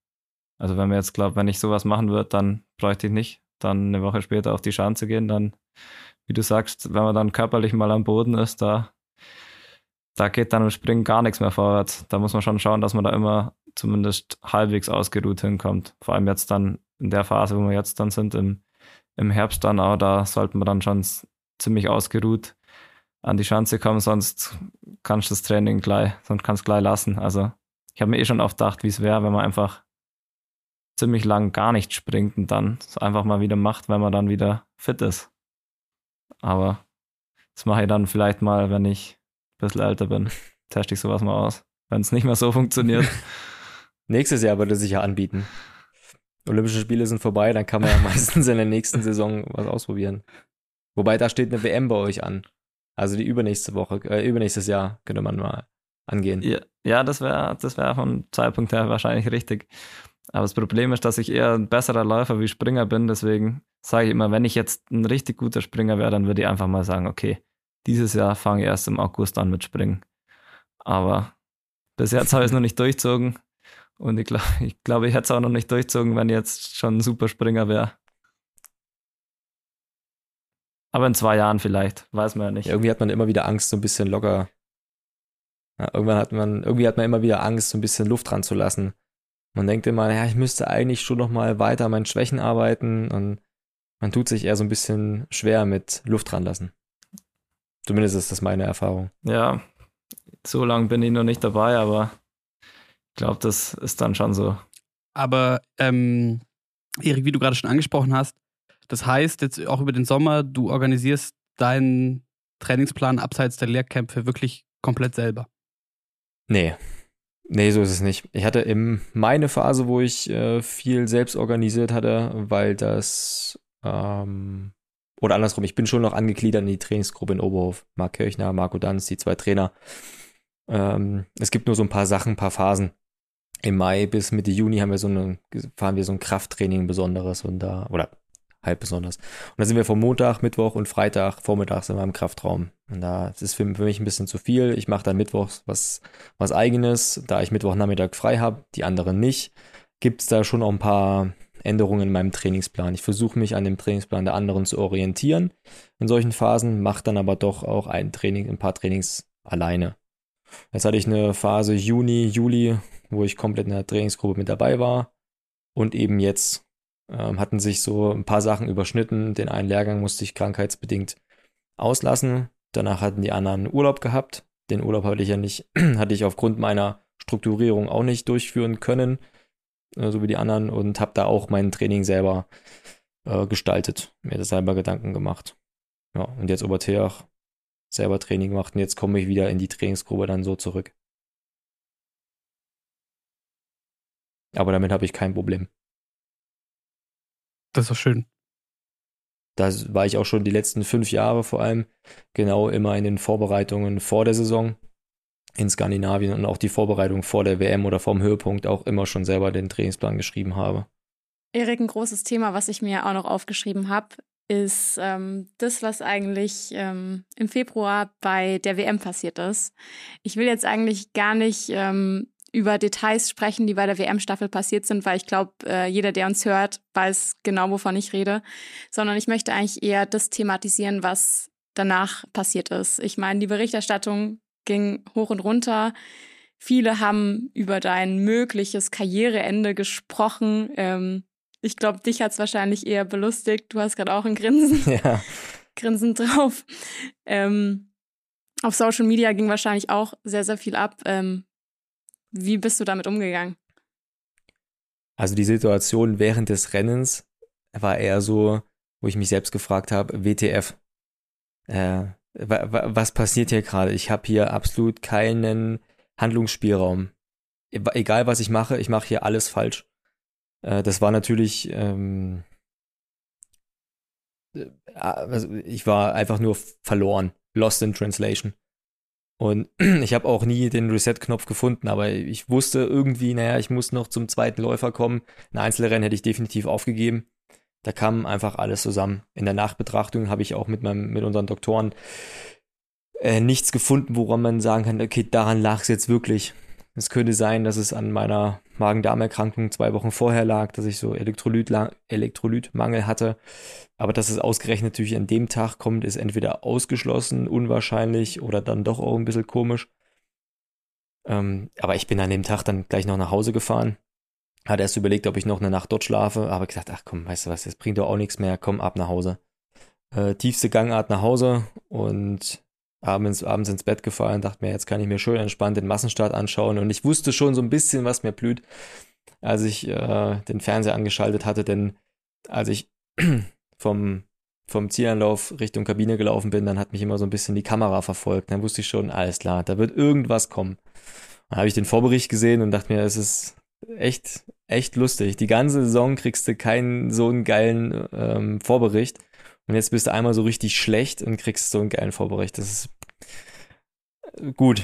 Also wenn wir jetzt glaubt, wenn ich sowas machen würde, dann bräuchte ich nicht, dann eine Woche später auf die Schanze gehen, dann, wie du sagst, wenn man dann körperlich mal am Boden ist, da, da geht dann im Springen gar nichts mehr vorwärts. Da muss man schon schauen, dass man da immer zumindest halbwegs ausgeruht hinkommt. Vor allem jetzt dann in der Phase, wo wir jetzt dann sind, im, im Herbst dann auch, da sollten wir dann schon ziemlich ausgeruht an die Schanze kommen, sonst kannst du das Training gleich, sonst kannst du gleich lassen. Also ich habe mir eh schon oft gedacht, wie es wäre, wenn man einfach ziemlich lang gar nicht springt und dann es einfach mal wieder macht, wenn man dann wieder fit ist. Aber das mache ich dann vielleicht mal, wenn ich bisschen älter bin. Teste ich sowas mal aus, wenn es nicht mehr so funktioniert. Nächstes Jahr würde sich ja anbieten. Olympische Spiele sind vorbei, dann kann man ja meistens in der nächsten Saison was ausprobieren. Wobei da steht eine WM bei euch an. Also die übernächste Woche, äh, übernächstes Jahr könnte man mal angehen. Ja, ja das wäre das wär vom Zeitpunkt her wahrscheinlich richtig. Aber das Problem ist, dass ich eher ein besserer Läufer wie Springer bin. Deswegen sage ich immer, wenn ich jetzt ein richtig guter Springer wäre, dann würde ich einfach mal sagen, okay, dieses Jahr fange ich erst im August an mit Springen. Aber bis jetzt habe ich es noch nicht durchzogen. Und ich glaube, ich, glaub, ich hätte es auch noch nicht durchzogen, wenn ich jetzt schon ein super Springer wäre. Aber in zwei Jahren vielleicht, weiß man ja nicht. Ja, irgendwie hat man immer wieder Angst, so ein bisschen locker. Ja, irgendwann hat man, irgendwie hat man immer wieder Angst, so ein bisschen Luft dran zu lassen. Man denkt immer, ja, ich müsste eigentlich schon noch mal weiter an meinen Schwächen arbeiten und man tut sich eher so ein bisschen schwer mit Luft dran lassen. Zumindest ist das meine Erfahrung. Ja, so lange bin ich noch nicht dabei, aber ich glaube, das ist dann schon so. Aber ähm, Erik, wie du gerade schon angesprochen hast, das heißt jetzt auch über den Sommer, du organisierst deinen Trainingsplan abseits der Lehrkämpfe wirklich komplett selber. Nee, Nee, so ist es nicht. Ich hatte im meine Phase, wo ich äh, viel selbst organisiert hatte, weil das ähm, oder andersrum, ich bin schon noch angegliedert in die Trainingsgruppe in Oberhof. Marc Kirchner, Marco Danz, die zwei Trainer. Ähm, es gibt nur so ein paar Sachen, ein paar Phasen. Im Mai bis Mitte Juni haben wir so eine, fahren wir so ein Krafttraining Besonderes und da, oder halb besonders. Und da sind wir vom Montag, Mittwoch und Freitag vormittags in meinem Kraftraum. Und da ist für, für mich ein bisschen zu viel. Ich mache dann Mittwochs was, was eigenes, da ich Mittwochnachmittag frei habe, die anderen nicht. Gibt es da schon auch ein paar Änderungen in meinem Trainingsplan. Ich versuche mich an dem Trainingsplan der anderen zu orientieren in solchen Phasen, mache dann aber doch auch ein Training, ein paar Trainings alleine. Jetzt hatte ich eine Phase Juni, Juli, wo ich komplett in der Trainingsgruppe mit dabei war. Und eben jetzt ähm, hatten sich so ein paar Sachen überschnitten. Den einen Lehrgang musste ich krankheitsbedingt auslassen. Danach hatten die anderen Urlaub gehabt. Den Urlaub hatte ich ja nicht, hatte ich aufgrund meiner Strukturierung auch nicht durchführen können, äh, so wie die anderen, und habe da auch mein Training selber äh, gestaltet, mir das selber Gedanken gemacht. Ja, und jetzt Obertheach selber Training gemacht und jetzt komme ich wieder in die Trainingsgruppe dann so zurück. Aber damit habe ich kein Problem. Das ist doch schön. Da war ich auch schon die letzten fünf Jahre vor allem genau immer in den Vorbereitungen vor der Saison in Skandinavien und auch die Vorbereitung vor der WM oder vorm Höhepunkt auch immer schon selber den Trainingsplan geschrieben habe. Erik, ein großes Thema, was ich mir auch noch aufgeschrieben habe, ist ähm, das, was eigentlich ähm, im Februar bei der WM passiert ist. Ich will jetzt eigentlich gar nicht ähm, über Details sprechen, die bei der WM-Staffel passiert sind, weil ich glaube, äh, jeder, der uns hört, weiß genau, wovon ich rede, sondern ich möchte eigentlich eher das thematisieren, was danach passiert ist. Ich meine, die Berichterstattung ging hoch und runter. Viele haben über dein mögliches Karriereende gesprochen. Ähm, ich glaube, dich hat es wahrscheinlich eher belustigt. Du hast gerade auch ein Grinsen, ja. Grinsen drauf. Ähm, auf Social Media ging wahrscheinlich auch sehr, sehr viel ab. Ähm, wie bist du damit umgegangen? Also die Situation während des Rennens war eher so, wo ich mich selbst gefragt habe, WTF. Äh, was passiert hier gerade? Ich habe hier absolut keinen Handlungsspielraum. Egal was ich mache, ich mache hier alles falsch. Äh, das war natürlich, ähm, äh, also ich war einfach nur verloren, lost in translation. Und ich habe auch nie den Reset-Knopf gefunden, aber ich wusste irgendwie, naja, ich muss noch zum zweiten Läufer kommen. Ein Einzelrennen hätte ich definitiv aufgegeben. Da kam einfach alles zusammen. In der Nachbetrachtung habe ich auch mit, meinem, mit unseren Doktoren äh, nichts gefunden, woran man sagen kann, okay, daran lag es jetzt wirklich. Es könnte sein, dass es an meiner Magen-Darm-Erkrankung zwei Wochen vorher lag, dass ich so Elektrolyt Elektrolytmangel hatte. Aber dass es ausgerechnet natürlich an dem Tag kommt, ist entweder ausgeschlossen, unwahrscheinlich oder dann doch auch ein bisschen komisch. Ähm, aber ich bin an dem Tag dann gleich noch nach Hause gefahren. Hatte erst überlegt, ob ich noch eine Nacht dort schlafe, aber gesagt, ach komm, weißt du was, das bringt doch auch nichts mehr, komm ab nach Hause. Äh, tiefste Gangart nach Hause und abends, abends ins Bett gefallen, dachte mir, jetzt kann ich mir schön entspannt den Massenstart anschauen und ich wusste schon so ein bisschen, was mir blüht, als ich äh, den Fernseher angeschaltet hatte, denn als ich vom, vom Zielanlauf Richtung Kabine gelaufen bin, dann hat mich immer so ein bisschen die Kamera verfolgt. Dann wusste ich schon, alles klar, da wird irgendwas kommen. Dann habe ich den Vorbericht gesehen und dachte mir, es ist echt, echt lustig. Die ganze Saison kriegst du keinen so einen geilen ähm, Vorbericht. Und jetzt bist du einmal so richtig schlecht und kriegst so einen geilen Vorbericht. Das ist gut.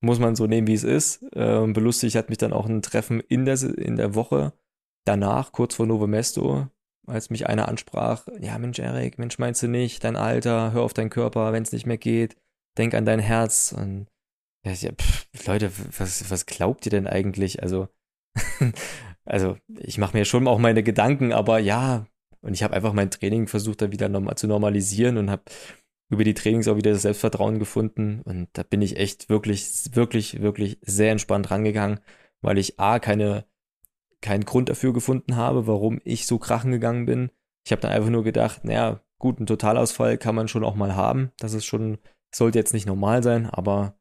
Muss man so nehmen, wie es ist. Ähm, belustigt hat mich dann auch ein Treffen in der, in der Woche danach, kurz vor Novo Mesto, als mich einer ansprach. Ja, Mensch, Erik, Mensch, meinst du nicht? Dein Alter, hör auf deinen Körper, wenn es nicht mehr geht. Denk an dein Herz. Und ja, pff, Leute, was, was glaubt ihr denn eigentlich? Also, also ich mache mir schon auch meine Gedanken, aber ja, und ich habe einfach mein Training versucht, dann wieder normal, zu normalisieren und habe über die Trainings auch wieder das Selbstvertrauen gefunden. Und da bin ich echt wirklich, wirklich, wirklich sehr entspannt rangegangen, weil ich A, keine, keinen Grund dafür gefunden habe, warum ich so krachen gegangen bin. Ich habe dann einfach nur gedacht, naja, gut, ein Totalausfall kann man schon auch mal haben. Das ist schon, sollte jetzt nicht normal sein, aber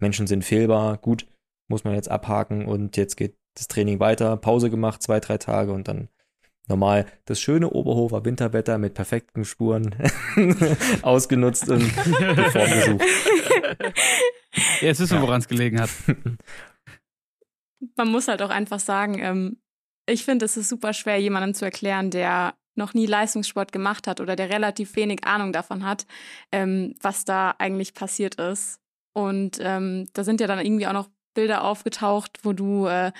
Menschen sind fehlbar. Gut, muss man jetzt abhaken und jetzt geht das Training weiter. Pause gemacht, zwei, drei Tage und dann normal das schöne Oberhofer Winterwetter mit perfekten Spuren ausgenutzt und Form gesucht. Jetzt wissen wir, woran es gelegen hat. Man muss halt auch einfach sagen, ähm, ich finde, es ist super schwer, jemandem zu erklären, der noch nie Leistungssport gemacht hat oder der relativ wenig Ahnung davon hat, ähm, was da eigentlich passiert ist. Und ähm, da sind ja dann irgendwie auch noch Bilder aufgetaucht, wo du äh,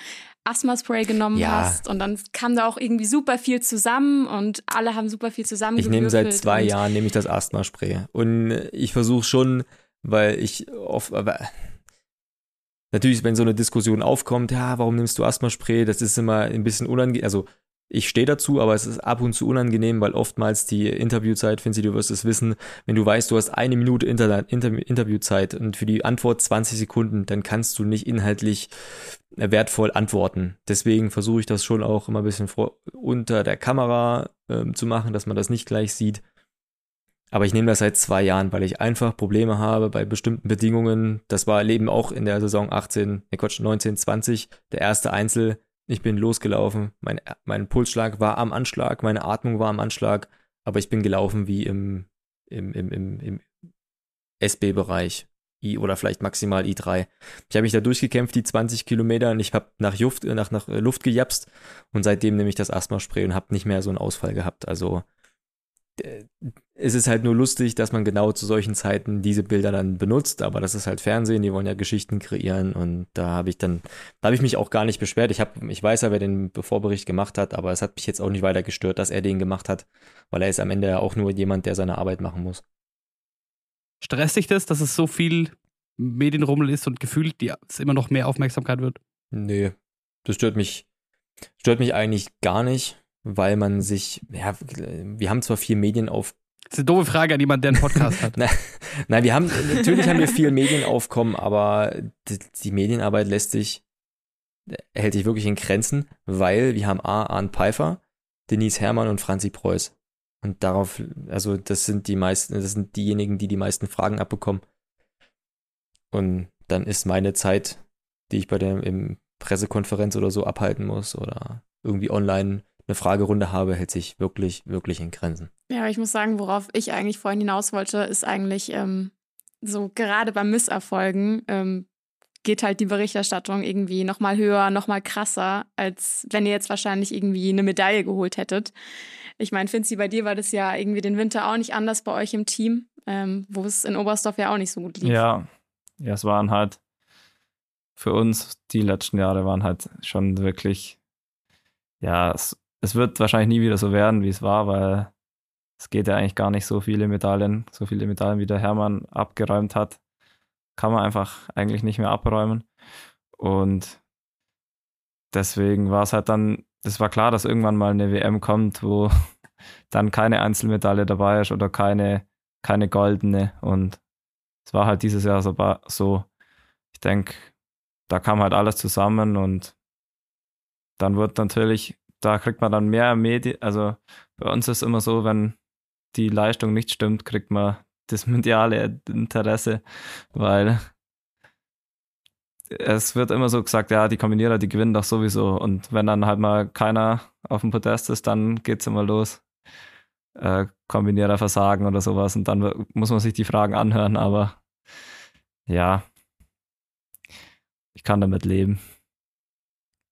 Asthma-Spray genommen ja. hast und dann kam da auch irgendwie super viel zusammen und alle haben super viel zusammen. Ich nehme seit zwei Jahren nehme ich das Asthma-Spray und ich versuche schon, weil ich oft, aber natürlich, wenn so eine Diskussion aufkommt, ja, warum nimmst du Asthma-Spray, das ist immer ein bisschen unangenehm, also ich stehe dazu, aber es ist ab und zu unangenehm, weil oftmals die Interviewzeit, Finzi, du wirst es wissen, wenn du weißt, du hast eine Minute Inter Inter Interviewzeit und für die Antwort 20 Sekunden, dann kannst du nicht inhaltlich wertvoll antworten. Deswegen versuche ich das schon auch immer ein bisschen vor, unter der Kamera ähm, zu machen, dass man das nicht gleich sieht. Aber ich nehme das seit zwei Jahren, weil ich einfach Probleme habe bei bestimmten Bedingungen. Das war Leben auch in der Saison 18, ne Quatsch, 19, 20, der erste Einzel ich bin losgelaufen. Mein, mein Pulsschlag war am Anschlag, meine Atmung war am Anschlag, aber ich bin gelaufen wie im, im, im, im, im SB-Bereich. I oder vielleicht maximal I3. Ich habe mich da durchgekämpft, die 20 Kilometer, und ich habe nach, Luft, nach, nach Luft gejapst und seitdem nehme ich das Asthma-Spray und habe nicht mehr so einen Ausfall gehabt. Also äh, es ist halt nur lustig, dass man genau zu solchen Zeiten diese Bilder dann benutzt, aber das ist halt Fernsehen, die wollen ja Geschichten kreieren und da habe ich dann, da habe ich mich auch gar nicht beschwert. Ich habe, ich weiß ja, wer den Vorbericht gemacht hat, aber es hat mich jetzt auch nicht weiter gestört, dass er den gemacht hat, weil er ist am Ende ja auch nur jemand, der seine Arbeit machen muss. Stresst dich das, dass es so viel Medienrummel ist und gefühlt die, es immer noch mehr Aufmerksamkeit wird? Nee, das stört mich, stört mich eigentlich gar nicht weil man sich, ja, wir haben zwar viel Medien auf. Das ist eine doofe Frage an jemanden, der einen Podcast hat. Nein, wir haben, natürlich haben wir viel Medienaufkommen, aber die, die, Medienarbeit lässt sich, hält sich wirklich in Grenzen, weil wir haben A, Arndt Pfeiffer, Denise Herrmann und Franzi Preuß. Und darauf, also das sind die meisten, das sind diejenigen, die die meisten Fragen abbekommen. Und dann ist meine Zeit, die ich bei der im Pressekonferenz oder so abhalten muss oder irgendwie online eine Fragerunde habe, hält sich wirklich, wirklich in Grenzen. Ja, aber ich muss sagen, worauf ich eigentlich vorhin hinaus wollte, ist eigentlich ähm, so gerade bei Misserfolgen ähm, geht halt die Berichterstattung irgendwie nochmal höher, nochmal krasser, als wenn ihr jetzt wahrscheinlich irgendwie eine Medaille geholt hättet. Ich meine, Finzi, bei dir war das ja irgendwie den Winter auch nicht anders bei euch im Team, ähm, wo es in Oberstdorf ja auch nicht so gut lief. Ja, ja, es waren halt für uns, die letzten Jahre waren halt schon wirklich, ja, es, es wird wahrscheinlich nie wieder so werden, wie es war, weil es geht ja eigentlich gar nicht so viele Medaillen, so viele Medaillen, wie der Hermann abgeräumt hat kann man einfach eigentlich nicht mehr abräumen. Und deswegen war es halt dann, das war klar, dass irgendwann mal eine WM kommt, wo dann keine Einzelmedaille dabei ist oder keine, keine goldene. Und es war halt dieses Jahr so ich denke, da kam halt alles zusammen und dann wird natürlich, da kriegt man dann mehr Medien, also bei uns ist immer so, wenn die Leistung nicht stimmt, kriegt man das mediale Interesse, weil es wird immer so gesagt, ja, die Kombinierer, die gewinnen doch sowieso. Und wenn dann halt mal keiner auf dem Podest ist, dann geht es immer los. Äh, Kombinierer versagen oder sowas. Und dann muss man sich die Fragen anhören, aber ja, ich kann damit leben.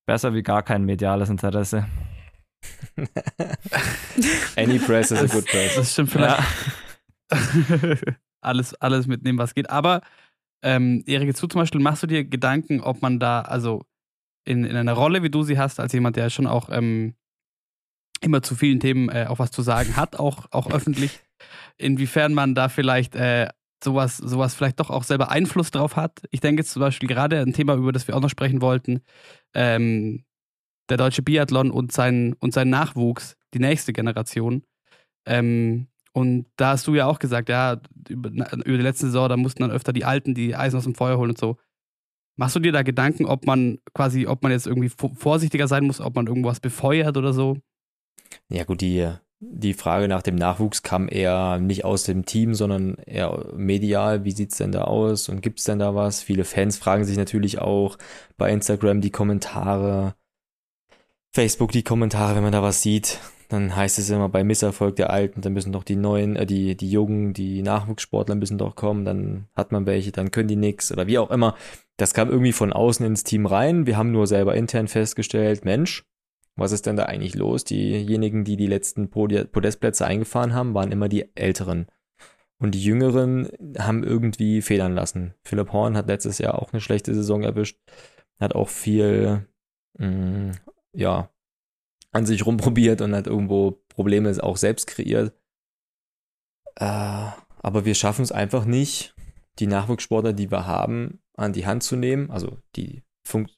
Besser wie gar kein mediales Interesse. Any press is a good press. Das stimmt vielleicht. Ja. alles, alles mitnehmen, was geht. Aber, ähm, Erik, jetzt du zum Beispiel, machst du dir Gedanken, ob man da, also in, in einer Rolle, wie du sie hast, als jemand, der schon auch ähm, immer zu vielen Themen äh, auch was zu sagen hat, auch, auch öffentlich, inwiefern man da vielleicht äh, sowas, sowas vielleicht doch auch selber Einfluss drauf hat. Ich denke jetzt zum Beispiel gerade ein Thema, über das wir auch noch sprechen wollten, ähm, der deutsche Biathlon und sein, und sein Nachwuchs, die nächste Generation. Ähm, und da hast du ja auch gesagt, ja, über, über die letzte Saison, da mussten dann öfter die Alten die Eisen aus dem Feuer holen und so. Machst du dir da Gedanken, ob man quasi, ob man jetzt irgendwie vorsichtiger sein muss, ob man irgendwas befeuert oder so? Ja, gut, die, die Frage nach dem Nachwuchs kam eher nicht aus dem Team, sondern eher medial. Wie sieht es denn da aus und gibt es denn da was? Viele Fans fragen sich natürlich auch bei Instagram die Kommentare, Facebook die Kommentare, wenn man da was sieht dann heißt es immer bei Misserfolg der Alten, dann müssen doch die neuen, äh, die, die Jungen, die Nachwuchssportler müssen doch kommen, dann hat man welche, dann können die nix oder wie auch immer. Das kam irgendwie von außen ins Team rein. Wir haben nur selber intern festgestellt, Mensch, was ist denn da eigentlich los? Diejenigen, die die letzten Podestplätze eingefahren haben, waren immer die Älteren. Und die Jüngeren haben irgendwie federn lassen. Philipp Horn hat letztes Jahr auch eine schlechte Saison erwischt, hat auch viel, mh, mm, ja, an sich rumprobiert und hat irgendwo Probleme auch selbst kreiert. Äh, aber wir schaffen es einfach nicht, die Nachwuchssportler, die wir haben, an die Hand zu nehmen. Also die Funk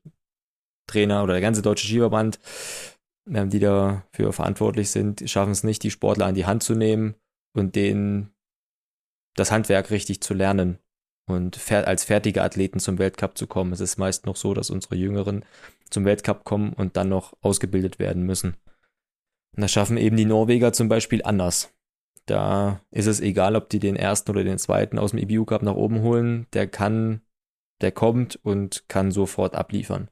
Trainer oder der ganze deutsche Skiverband, ähm, die dafür verantwortlich sind, schaffen es nicht, die Sportler an die Hand zu nehmen und denen das Handwerk richtig zu lernen und als fertige Athleten zum Weltcup zu kommen. Es ist meist noch so, dass unsere Jüngeren zum Weltcup kommen und dann noch ausgebildet werden müssen. Und das schaffen eben die Norweger zum Beispiel anders. Da ist es egal, ob die den ersten oder den zweiten aus dem EBU Cup nach oben holen. Der kann, der kommt und kann sofort abliefern.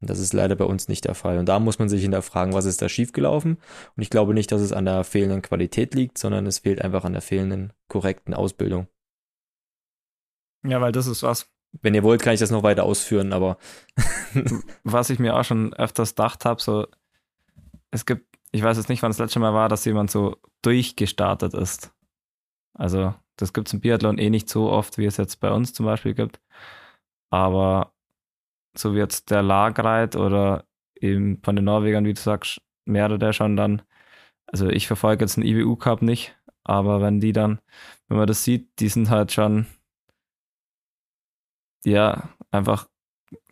Und das ist leider bei uns nicht der Fall. Und da muss man sich hinterfragen, was ist da schiefgelaufen. Und ich glaube nicht, dass es an der fehlenden Qualität liegt, sondern es fehlt einfach an der fehlenden korrekten Ausbildung. Ja, weil das ist was. Wenn ihr wollt, kann ich das noch weiter ausführen, aber. was ich mir auch schon öfters gedacht habe, so, es gibt, ich weiß jetzt nicht, wann das letzte Mal war, dass jemand so durchgestartet ist. Also, das gibt es im Biathlon eh nicht so oft, wie es jetzt bei uns zum Beispiel gibt. Aber so wie jetzt der Lagreit oder eben von den Norwegern, wie du sagst, mehrere schon dann. Also ich verfolge jetzt einen IBU Cup nicht, aber wenn die dann, wenn man das sieht, die sind halt schon ja, einfach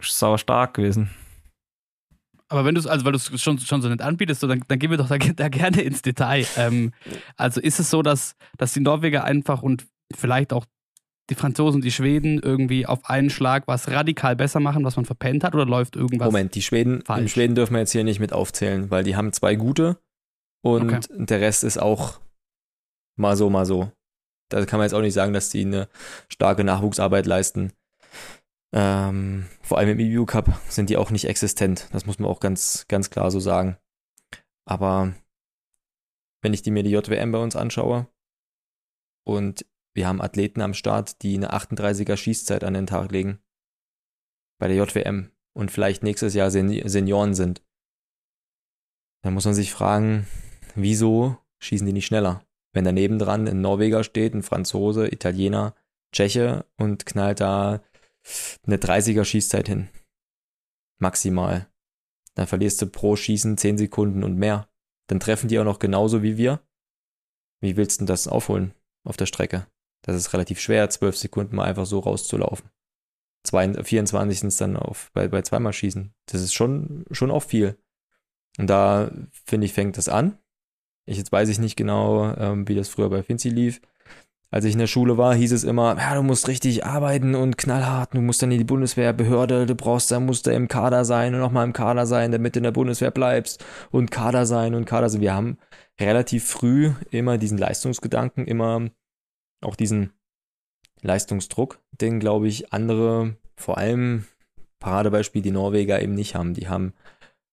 sauer stark gewesen. Aber wenn du es, also weil du es schon, schon so nicht anbietest, dann, dann gehen wir doch da, da gerne ins Detail. Ähm, also ist es so, dass, dass die Norweger einfach und vielleicht auch die Franzosen, die Schweden irgendwie auf einen Schlag was radikal besser machen, was man verpennt hat, oder läuft irgendwas? Moment, die Schweden, falsch? die Schweden dürfen wir jetzt hier nicht mit aufzählen, weil die haben zwei gute und okay. der Rest ist auch mal so, mal so. Da kann man jetzt auch nicht sagen, dass die eine starke Nachwuchsarbeit leisten. Ähm, vor allem im EU Cup sind die auch nicht existent. Das muss man auch ganz, ganz klar so sagen. Aber wenn ich die mir die JWM bei uns anschaue und wir haben Athleten am Start, die eine 38er Schießzeit an den Tag legen. Bei der JWM und vielleicht nächstes Jahr Sen Senioren sind. Dann muss man sich fragen, wieso schießen die nicht schneller? Wenn daneben dran ein Norweger steht, ein Franzose, Italiener, Tscheche und knallt da eine 30er Schießzeit hin. Maximal. Dann verlierst du pro Schießen 10 Sekunden und mehr. Dann treffen die auch noch genauso wie wir. Wie willst du das aufholen auf der Strecke? Das ist relativ schwer, 12 Sekunden mal einfach so rauszulaufen. 24. dann auf, bei, bei zweimal schießen. Das ist schon, schon auch viel. Und da, finde ich, fängt das an. Ich, jetzt weiß ich nicht genau, ähm, wie das früher bei Finzi lief. Als ich in der Schule war, hieß es immer, ja, du musst richtig arbeiten und knallhart, du musst dann in die Bundeswehrbehörde, du brauchst, da musst du im Kader sein und nochmal im Kader sein, damit du in der Bundeswehr bleibst und Kader sein und Kader sein. Wir haben relativ früh immer diesen Leistungsgedanken, immer auch diesen Leistungsdruck, den, glaube ich, andere, vor allem Paradebeispiel die Norweger eben nicht haben. Die haben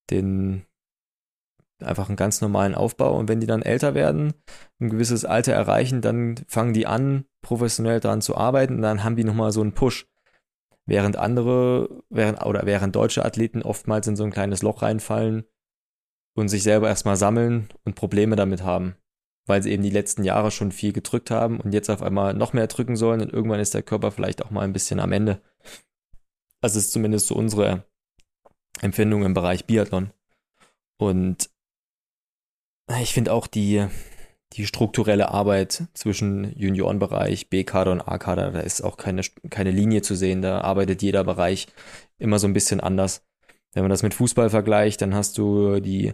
den einfach einen ganz normalen Aufbau und wenn die dann älter werden, ein gewisses Alter erreichen, dann fangen die an, professionell daran zu arbeiten und dann haben die nochmal so einen Push. Während andere, während, oder während deutsche Athleten oftmals in so ein kleines Loch reinfallen und sich selber erstmal sammeln und Probleme damit haben. Weil sie eben die letzten Jahre schon viel gedrückt haben und jetzt auf einmal noch mehr drücken sollen und irgendwann ist der Körper vielleicht auch mal ein bisschen am Ende. Das ist zumindest so unsere Empfindung im Bereich Biathlon. Und ich finde auch die, die strukturelle Arbeit zwischen Juniorenbereich, B-Kader und A-Kader, da ist auch keine, keine Linie zu sehen. Da arbeitet jeder Bereich immer so ein bisschen anders. Wenn man das mit Fußball vergleicht, dann hast du die,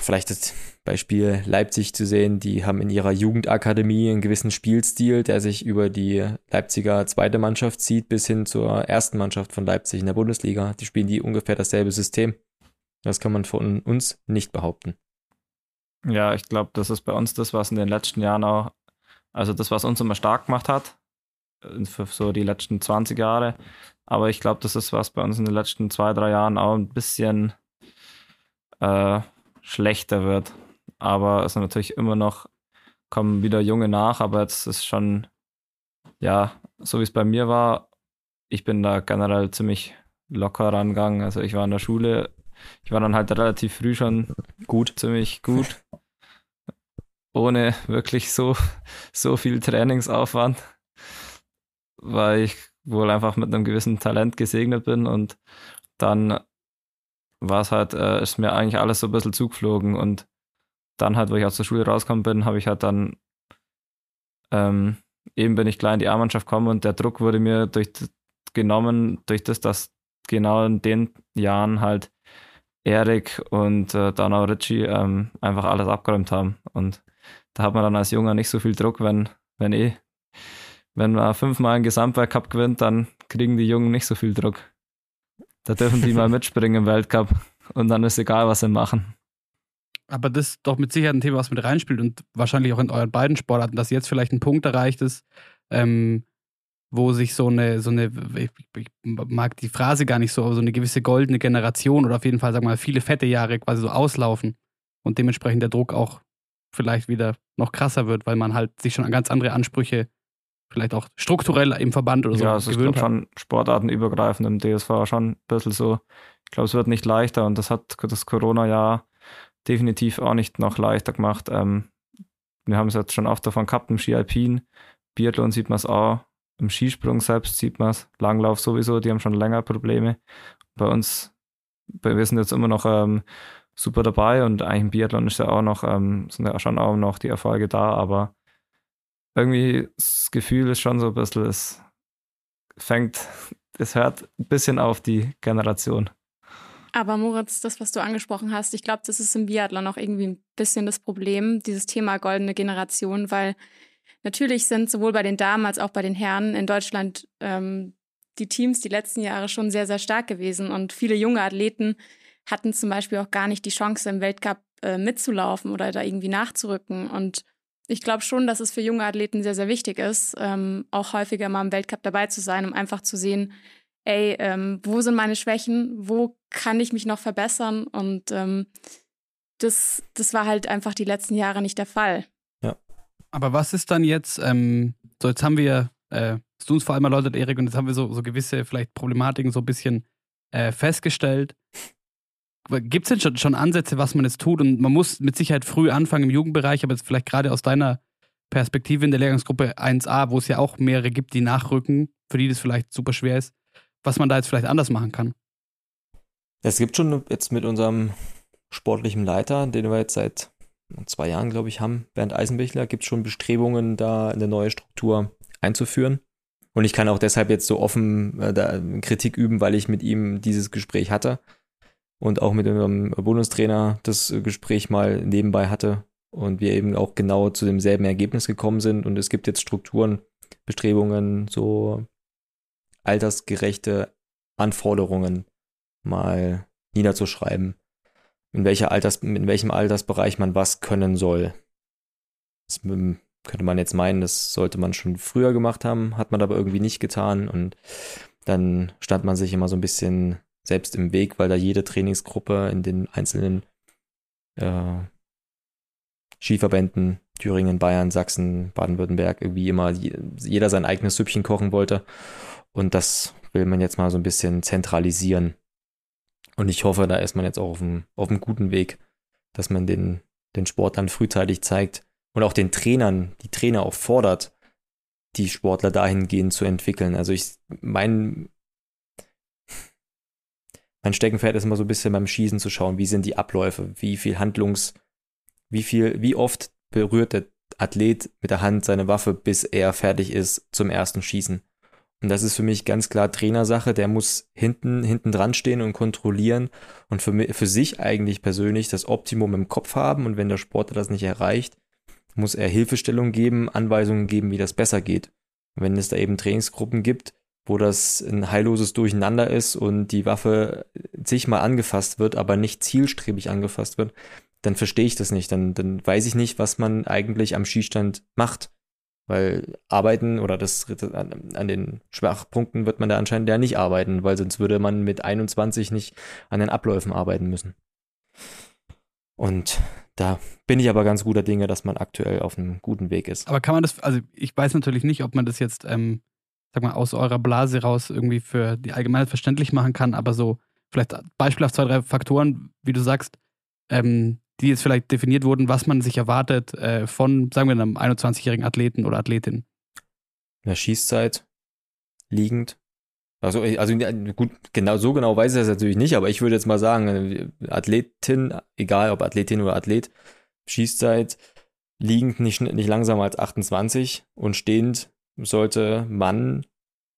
vielleicht das Beispiel Leipzig zu sehen, die haben in ihrer Jugendakademie einen gewissen Spielstil, der sich über die Leipziger zweite Mannschaft zieht bis hin zur ersten Mannschaft von Leipzig in der Bundesliga. Die spielen die ungefähr dasselbe System. Das kann man von uns nicht behaupten. Ja, ich glaube, das ist bei uns das, was in den letzten Jahren auch, also das, was uns immer stark gemacht hat, für so die letzten 20 Jahre. Aber ich glaube, das ist, was bei uns in den letzten zwei, drei Jahren auch ein bisschen äh, schlechter wird. Aber es sind natürlich immer noch, kommen wieder Junge nach, aber jetzt ist schon, ja, so wie es bei mir war, ich bin da generell ziemlich locker rangegangen. Also ich war in der Schule ich war dann halt relativ früh schon gut, ziemlich gut. Ohne wirklich so, so viel Trainingsaufwand, weil ich wohl einfach mit einem gewissen Talent gesegnet bin und dann war es halt, äh, ist mir eigentlich alles so ein bisschen zugeflogen und dann halt, wo ich aus der Schule rausgekommen bin, habe ich halt dann ähm, eben bin ich klar in die A-Mannschaft gekommen und der Druck wurde mir durch genommen, durch das, dass genau in den Jahren halt Erik und äh, dann auch Richie ähm, einfach alles abgeräumt haben. Und da hat man dann als Junger nicht so viel Druck, wenn, wenn eh, wenn man fünfmal einen Gesamtweltcup gewinnt, dann kriegen die Jungen nicht so viel Druck. Da dürfen die mal mitspringen im Weltcup und dann ist egal, was sie machen. Aber das ist doch mit Sicherheit ein Thema, was mit reinspielt und wahrscheinlich auch in euren beiden Sportarten, dass jetzt vielleicht ein Punkt erreicht ist, ähm, wo sich so eine, so eine, ich, ich, mag die Phrase gar nicht so, aber so eine gewisse goldene Generation oder auf jeden Fall, sag mal, viele fette Jahre quasi so auslaufen und dementsprechend der Druck auch vielleicht wieder noch krasser wird, weil man halt sich schon an ganz andere Ansprüche vielleicht auch strukturell im Verband oder so ja, es gewöhnt ist schon sportartenübergreifend im DSV schon ein bisschen so. Ich glaube, es wird nicht leichter und das hat das Corona-Jahr definitiv auch nicht noch leichter gemacht. Ähm, wir haben es jetzt schon oft davon gehabt im Ski Alpin. Biathlon sieht man es auch. Im Skisprung selbst sieht man es. Langlauf sowieso, die haben schon länger Probleme. Bei uns, wir sind jetzt immer noch ähm, super dabei und eigentlich im Biathlon ist ja auch noch, ähm, sind ja schon auch noch die Erfolge da, aber irgendwie das Gefühl ist schon so ein bisschen, es fängt, es hört ein bisschen auf die Generation. Aber Moritz, das, was du angesprochen hast, ich glaube, das ist im Biathlon auch irgendwie ein bisschen das Problem, dieses Thema goldene Generation, weil Natürlich sind sowohl bei den Damen als auch bei den Herren in Deutschland ähm, die Teams die letzten Jahre schon sehr, sehr stark gewesen und viele junge Athleten hatten zum Beispiel auch gar nicht die Chance, im Weltcup äh, mitzulaufen oder da irgendwie nachzurücken. Und ich glaube schon, dass es für junge Athleten sehr, sehr wichtig ist, ähm, auch häufiger mal im Weltcup dabei zu sein, um einfach zu sehen, ey, ähm, wo sind meine Schwächen, wo kann ich mich noch verbessern und ähm, das, das war halt einfach die letzten Jahre nicht der Fall. Aber was ist dann jetzt, ähm, so jetzt haben wir, äh, du uns vor allem erläutert, Erik, und jetzt haben wir so, so gewisse vielleicht Problematiken so ein bisschen äh, festgestellt. Gibt es denn schon, schon Ansätze, was man jetzt tut? Und man muss mit Sicherheit früh anfangen im Jugendbereich, aber jetzt vielleicht gerade aus deiner Perspektive in der Lehrgangsgruppe 1a, wo es ja auch mehrere gibt, die nachrücken, für die das vielleicht super schwer ist, was man da jetzt vielleicht anders machen kann. Es gibt schon jetzt mit unserem sportlichen Leiter, den wir jetzt seit zwei Jahren, glaube ich, haben, Bernd Eisenbichler, gibt es schon Bestrebungen, da eine neue Struktur einzuführen. Und ich kann auch deshalb jetzt so offen äh, Kritik üben, weil ich mit ihm dieses Gespräch hatte und auch mit unserem Bundestrainer das Gespräch mal nebenbei hatte und wir eben auch genau zu demselben Ergebnis gekommen sind. Und es gibt jetzt Strukturen, Bestrebungen, so altersgerechte Anforderungen mal niederzuschreiben in, welcher Alters, in welchem Altersbereich man was können soll. Das könnte man jetzt meinen, das sollte man schon früher gemacht haben, hat man aber irgendwie nicht getan und dann stand man sich immer so ein bisschen selbst im Weg, weil da jede Trainingsgruppe in den einzelnen äh, Skiverbänden, Thüringen, Bayern, Sachsen, Baden-Württemberg, irgendwie immer jeder sein eigenes Süppchen kochen wollte. Und das will man jetzt mal so ein bisschen zentralisieren. Und ich hoffe, da ist man jetzt auch auf einem, auf einem guten Weg, dass man den, den Sportlern frühzeitig zeigt und auch den Trainern, die Trainer auch fordert, die Sportler dahingehend zu entwickeln. Also ich, mein, mein Steckenpferd ist immer so ein bisschen beim Schießen zu schauen, wie sind die Abläufe, wie viel Handlungs, wie viel, wie oft berührt der Athlet mit der Hand seine Waffe, bis er fertig ist zum ersten Schießen. Und das ist für mich ganz klar Trainersache. Der muss hinten, hinten dran stehen und kontrollieren und für, für sich eigentlich persönlich das Optimum im Kopf haben. Und wenn der Sportler das nicht erreicht, muss er Hilfestellung geben, Anweisungen geben, wie das besser geht. Und wenn es da eben Trainingsgruppen gibt, wo das ein heilloses Durcheinander ist und die Waffe zigmal angefasst wird, aber nicht zielstrebig angefasst wird, dann verstehe ich das nicht. Dann, dann weiß ich nicht, was man eigentlich am Skistand macht. Weil arbeiten oder das, an den Schwachpunkten wird man da anscheinend ja nicht arbeiten, weil sonst würde man mit 21 nicht an den Abläufen arbeiten müssen. Und da bin ich aber ganz guter Dinge, dass man aktuell auf einem guten Weg ist. Aber kann man das, also ich weiß natürlich nicht, ob man das jetzt, ähm, sag mal, aus eurer Blase raus irgendwie für die Allgemeinheit verständlich machen kann, aber so vielleicht beispielhaft zwei, drei Faktoren, wie du sagst, ähm, die jetzt vielleicht definiert wurden, was man sich erwartet äh, von, sagen wir, einem 21-jährigen Athleten oder Athletin? In der Schießzeit, liegend. Also, also gut, genau so genau weiß ich das natürlich nicht, aber ich würde jetzt mal sagen, äh, Athletin, egal ob Athletin oder Athlet, Schießzeit liegend nicht, nicht langsamer als 28 und stehend sollte Mann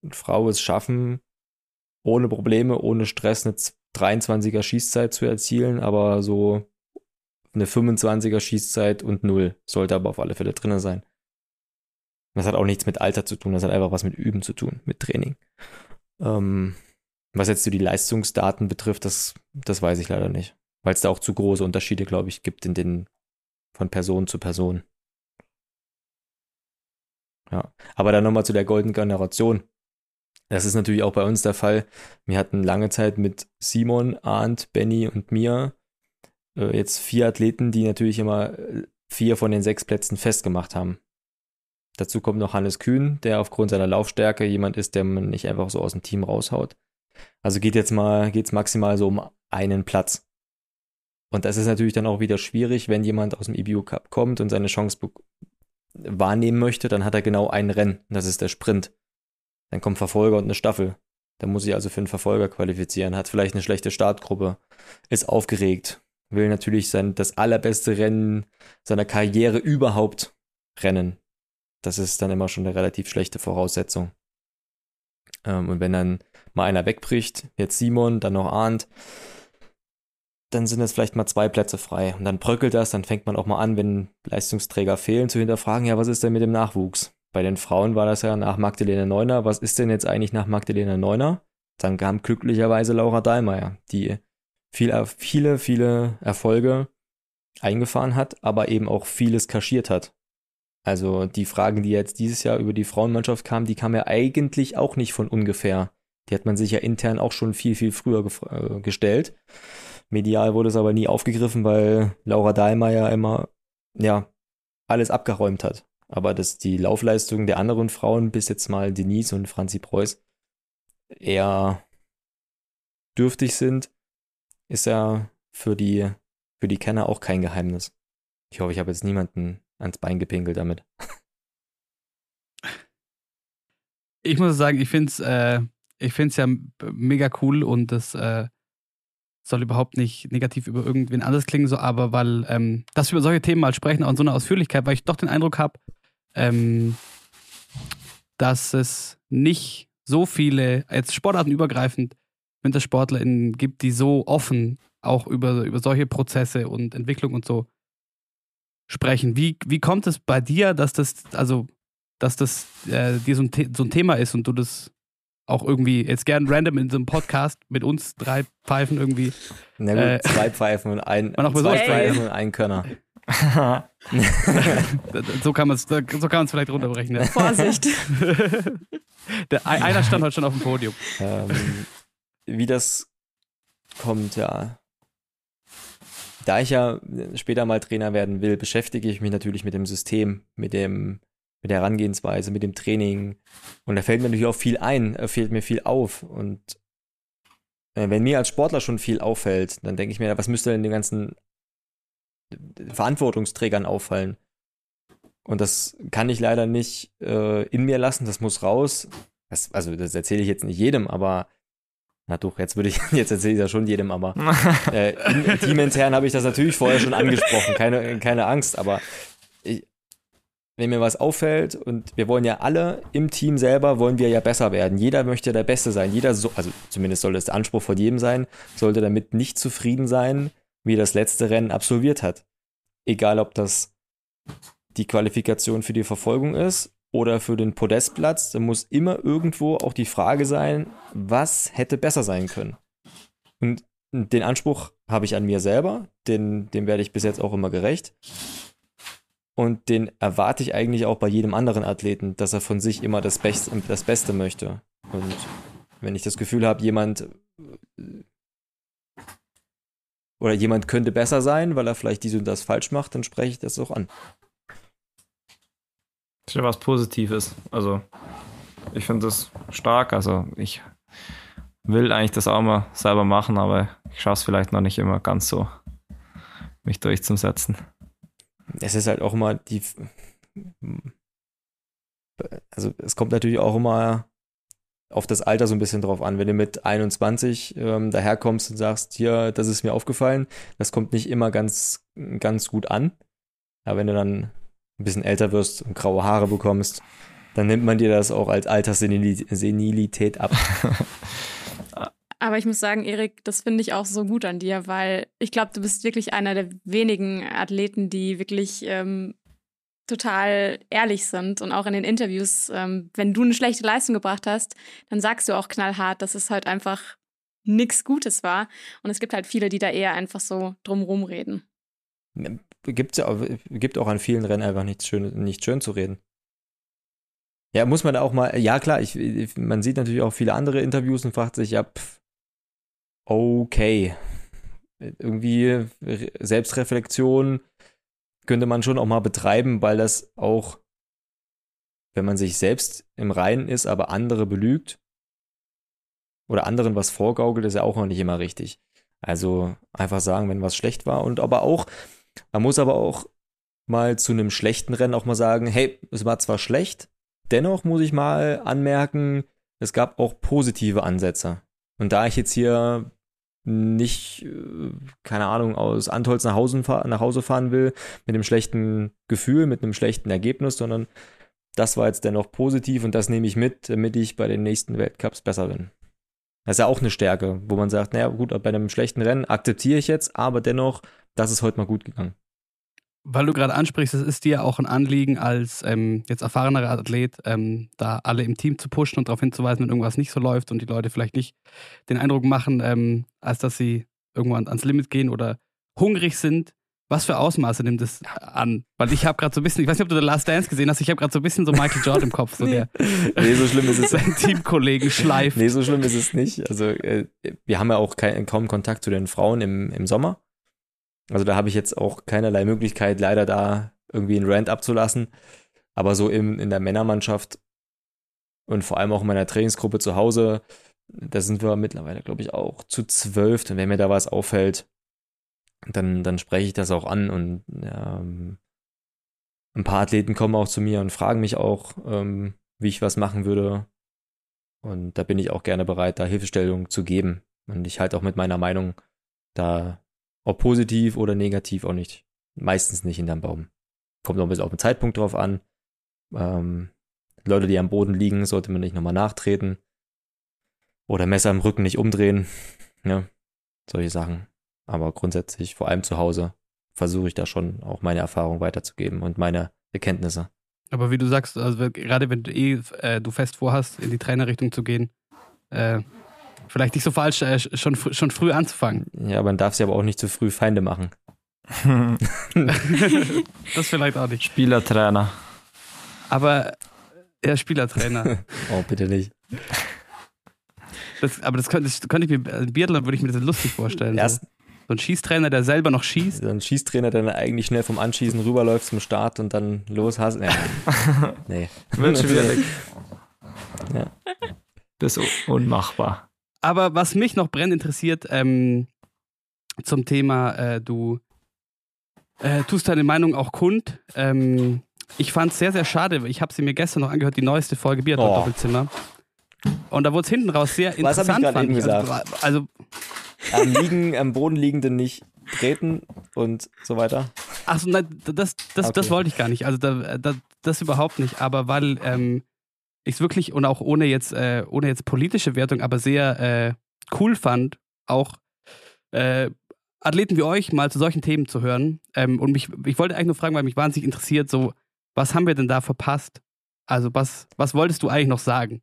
und Frau es schaffen, ohne Probleme, ohne Stress eine 23er Schießzeit zu erzielen, aber so eine 25er Schießzeit und 0 sollte aber auf alle Fälle drin sein. Das hat auch nichts mit Alter zu tun, das hat einfach was mit Üben zu tun, mit Training. Ähm, was jetzt so die Leistungsdaten betrifft, das, das weiß ich leider nicht. Weil es da auch zu große Unterschiede, glaube ich, gibt in den von Person zu Person. Ja, aber dann nochmal zu der goldenen Generation. Das ist natürlich auch bei uns der Fall. Wir hatten lange Zeit mit Simon, Arndt, Benny und mir äh, jetzt vier Athleten, die natürlich immer äh, vier von den sechs Plätzen festgemacht haben. Dazu kommt noch Hannes Kühn, der aufgrund seiner Laufstärke jemand ist, der man nicht einfach so aus dem Team raushaut. Also geht jetzt mal, geht's maximal so um einen Platz. Und das ist natürlich dann auch wieder schwierig, wenn jemand aus dem EBU Cup kommt und seine Chance wahrnehmen möchte, dann hat er genau ein Rennen. Das ist der Sprint. Dann kommt Verfolger und eine Staffel. Da muss ich also für einen Verfolger qualifizieren, hat vielleicht eine schlechte Startgruppe, ist aufgeregt, will natürlich sein, das allerbeste Rennen seiner Karriere überhaupt rennen. Das ist dann immer schon eine relativ schlechte Voraussetzung. Ähm, und wenn dann mal einer wegbricht, jetzt Simon, dann noch Arndt, dann sind es vielleicht mal zwei Plätze frei. Und dann bröckelt das, dann fängt man auch mal an, wenn Leistungsträger fehlen, zu hinterfragen, ja, was ist denn mit dem Nachwuchs? Bei den Frauen war das ja nach Magdalena Neuner. Was ist denn jetzt eigentlich nach Magdalena Neuner? Dann kam glücklicherweise Laura Dahlmeier, die viel, viele, viele Erfolge eingefahren hat, aber eben auch vieles kaschiert hat. Also die Fragen, die jetzt dieses Jahr über die Frauenmannschaft kamen, die kamen ja eigentlich auch nicht von ungefähr. Die hat man sich ja intern auch schon viel, viel früher äh, gestellt. Medial wurde es aber nie aufgegriffen, weil Laura Dahlmeier immer, ja, alles abgeräumt hat. Aber dass die Laufleistung der anderen Frauen, bis jetzt mal Denise und Franzi Preuß, eher dürftig sind, ist ja für die, für die Kenner auch kein Geheimnis. Ich hoffe, ich habe jetzt niemanden ans Bein gepinkelt damit. Ich muss sagen, ich finde es äh, ich find's ja mega cool und das äh, soll überhaupt nicht negativ über irgendwen anders klingen, so, aber weil, ähm, dass wir über solche Themen mal sprechen, auch in so einer Ausführlichkeit, weil ich doch den Eindruck habe, ähm, dass es nicht so viele, jetzt sportartenübergreifend, WintersportlerInnen gibt, die so offen auch über, über solche Prozesse und Entwicklung und so sprechen. Wie, wie kommt es bei dir, dass das, also, dass das äh, dir so ein, so ein Thema ist und du das auch irgendwie jetzt gern random in so einem Podcast mit uns drei Pfeifen irgendwie. Na gut, äh, zwei Pfeifen und ein, man auch zwei Pfeifen und ein Könner. so kann man es so kann vielleicht runterbrechen. Ja. Vorsicht. Der, einer stand heute schon auf dem Podium. Ähm, wie das kommt, ja. Da ich ja später mal Trainer werden will, beschäftige ich mich natürlich mit dem System, mit dem mit der Herangehensweise, mit dem Training. Und da fällt mir natürlich auch viel ein, da fällt mir viel auf. Und äh, wenn mir als Sportler schon viel auffällt, dann denke ich mir, was müsste denn den ganzen Verantwortungsträgern auffallen? Und das kann ich leider nicht äh, in mir lassen, das muss raus. Das, also, das erzähle ich jetzt nicht jedem, aber na doch, jetzt würde ich, jetzt erzähle ich das schon jedem, aber äh, teamintern habe ich das natürlich vorher schon angesprochen, keine, keine Angst, aber wenn mir was auffällt und wir wollen ja alle im Team selber, wollen wir ja besser werden. Jeder möchte der Beste sein. Jeder, so, also zumindest soll das der Anspruch von jedem sein, sollte damit nicht zufrieden sein, wie das letzte Rennen absolviert hat. Egal, ob das die Qualifikation für die Verfolgung ist oder für den Podestplatz, da muss immer irgendwo auch die Frage sein, was hätte besser sein können. Und den Anspruch habe ich an mir selber, den, dem werde ich bis jetzt auch immer gerecht. Und den erwarte ich eigentlich auch bei jedem anderen Athleten, dass er von sich immer das, Best, das Beste möchte. Und wenn ich das Gefühl habe, jemand oder jemand könnte besser sein, weil er vielleicht dies und das falsch macht, dann spreche ich das auch an. Das ist ja was Positives. Also, ich finde das stark. Also, ich will eigentlich das auch mal selber machen, aber ich schaffe es vielleicht noch nicht immer ganz so, mich durchzusetzen es ist halt auch immer die. Also, es kommt natürlich auch immer auf das Alter so ein bisschen drauf an. Wenn du mit 21 ähm, daherkommst und sagst, hier, das ist mir aufgefallen, das kommt nicht immer ganz, ganz gut an. Aber wenn du dann ein bisschen älter wirst und graue Haare bekommst, dann nimmt man dir das auch als Alterssenilität ab. Aber ich muss sagen, Erik, das finde ich auch so gut an dir, weil ich glaube, du bist wirklich einer der wenigen Athleten, die wirklich ähm, total ehrlich sind und auch in den Interviews, ähm, wenn du eine schlechte Leistung gebracht hast, dann sagst du auch knallhart, dass es halt einfach nichts Gutes war. Und es gibt halt viele, die da eher einfach so drumrum reden. Gibt's ja gibt auch an vielen Rennen einfach nichts schön, nicht schön zu reden. Ja, muss man da auch mal, ja klar, ich, man sieht natürlich auch viele andere Interviews und fragt sich, ja, pff, okay. Irgendwie Selbstreflexion könnte man schon auch mal betreiben, weil das auch, wenn man sich selbst im Reinen ist, aber andere belügt oder anderen was vorgaukelt, ist ja auch noch nicht immer richtig. Also einfach sagen, wenn was schlecht war und aber auch, man muss aber auch mal zu einem schlechten Rennen auch mal sagen, hey, es war zwar schlecht, dennoch muss ich mal anmerken, es gab auch positive Ansätze. Und da ich jetzt hier nicht, äh, keine Ahnung, aus Antolz nach Hause, nach Hause fahren will, mit einem schlechten Gefühl, mit einem schlechten Ergebnis, sondern das war jetzt dennoch positiv und das nehme ich mit, damit ich bei den nächsten Weltcups besser bin. Das ist ja auch eine Stärke, wo man sagt, naja, gut, bei einem schlechten Rennen akzeptiere ich jetzt, aber dennoch, das ist heute mal gut gegangen. Weil du gerade ansprichst, es ist dir auch ein Anliegen als ähm, jetzt erfahrener Athlet, ähm, da alle im Team zu pushen und darauf hinzuweisen, wenn irgendwas nicht so läuft und die Leute vielleicht nicht den Eindruck machen, ähm, als dass sie irgendwann ans Limit gehen oder hungrig sind, Was für Ausmaße nimmt es an? Weil ich habe gerade so ein bisschen, ich weiß nicht, ob du The Last Dance gesehen hast, ich habe gerade so ein bisschen so Michael Jordan im Kopf, so der Nee, so schlimm ist es seinen Teamkollegen schleift. Nee, so schlimm ist es nicht. Also äh, wir haben ja auch kein, kaum Kontakt zu den Frauen im, im Sommer. Also da habe ich jetzt auch keinerlei Möglichkeit, leider da irgendwie einen Rant abzulassen. Aber so im, in der Männermannschaft und vor allem auch in meiner Trainingsgruppe zu Hause, da sind wir mittlerweile, glaube ich, auch zu zwölf. Und wenn mir da was auffällt, dann, dann spreche ich das auch an. Und ähm, ein paar Athleten kommen auch zu mir und fragen mich auch, ähm, wie ich was machen würde. Und da bin ich auch gerne bereit, da Hilfestellung zu geben. Und ich halte auch mit meiner Meinung da, ob positiv oder negativ, auch nicht, meistens nicht hinterm Baum. Kommt noch ein bisschen auf den Zeitpunkt drauf an. Ähm, Leute, die am Boden liegen, sollte man nicht nochmal nachtreten. Oder Messer im Rücken nicht umdrehen. Ja, solche Sachen. Aber grundsätzlich, vor allem zu Hause, versuche ich da schon auch meine Erfahrung weiterzugeben und meine Erkenntnisse. Aber wie du sagst, also gerade wenn du eh äh, du fest vorhast, in die Trainerrichtung zu gehen, äh, vielleicht nicht so falsch, äh, schon, fr schon früh anzufangen. Ja, man darf sie aber auch nicht zu früh Feinde machen. das vielleicht auch nicht. Spielertrainer. Aber ja, Spielertrainer. oh, bitte nicht. Das, aber das könnte, das könnte ich mir, äh, Biathlon würde ich mir das lustig vorstellen. Erst- So. so ein Schießtrainer, der selber noch schießt. So ein Schießtrainer, der dann eigentlich schnell vom Anschießen rüberläuft zum Start und dann los hast. Ja. Nee. Wird schwierig. Ja. Das ist unmachbar. Aber was mich noch brennend interessiert, ähm, zum Thema, äh, du äh, tust deine Meinung auch kund. Ähm, ich fand es sehr, sehr schade. Ich habe sie mir gestern noch angehört, die neueste Folge Biathlon Oh. Doppelzimmer. Und da wurde es hinten raus sehr Was hab ich interessant. gerade fand eben ich. gesagt? Also, also Am, liegen, am Boden liegenden nicht treten und so weiter. Ach so, nein, das, das, das Okay. wollte ich gar nicht. Also da, da, das überhaupt nicht. Aber weil ähm, ich es wirklich und auch ohne jetzt, äh, ohne jetzt politische Wertung, aber sehr äh, cool fand, auch äh, Athleten wie euch mal zu solchen Themen zu hören. Ähm, und mich, ich wollte eigentlich nur fragen, weil mich wahnsinnig interessiert, so, was haben wir denn da verpasst? Also, was, was wolltest du eigentlich noch sagen?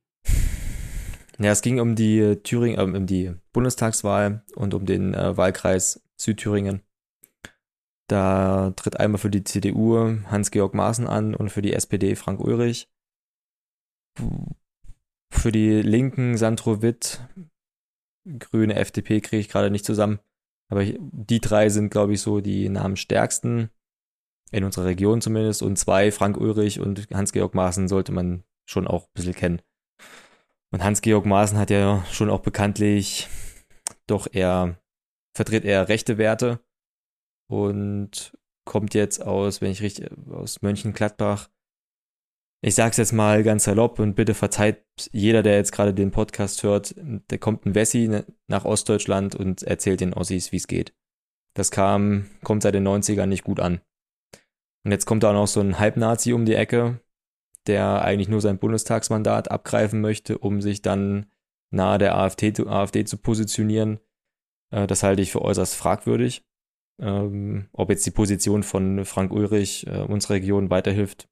Ja, es ging um die Thüringen, ähm, um die Bundestagswahl und um den äh, Wahlkreis Südthüringen. Da tritt einmal für die CDU Hans-Georg Maaßen an und für die SPD Frank Ulrich. Für die Linken Sandro Witt, Grüne, FDP kriege ich gerade nicht zusammen. Aber ich, die drei sind, glaube ich, so die namensstärksten in unserer Region zumindest. Und zwei, Frank Ulrich und Hans-Georg Maaßen, sollte man schon auch ein bisschen kennen. Und Hans-Georg Maaßen hat ja schon auch bekanntlich doch eher, vertritt eher rechte Werte und kommt jetzt aus, wenn ich richtig, aus Mönchengladbach. Ich sag's jetzt mal ganz salopp und bitte verzeiht jeder, der jetzt gerade den Podcast hört, da kommt ein Wessi nach Ostdeutschland und erzählt den Ossis, wie es geht. Das kam, kommt seit den 90ern nicht gut an. Und jetzt kommt da noch so ein Halbnazi um die Ecke, der eigentlich nur sein Bundestagsmandat abgreifen möchte, um sich dann nahe der AfD, zu- AfD zu positionieren. Äh, das halte ich für äußerst fragwürdig. Ähm, ob jetzt die Position von Frank Ulrich äh, unserer Region weiterhilft,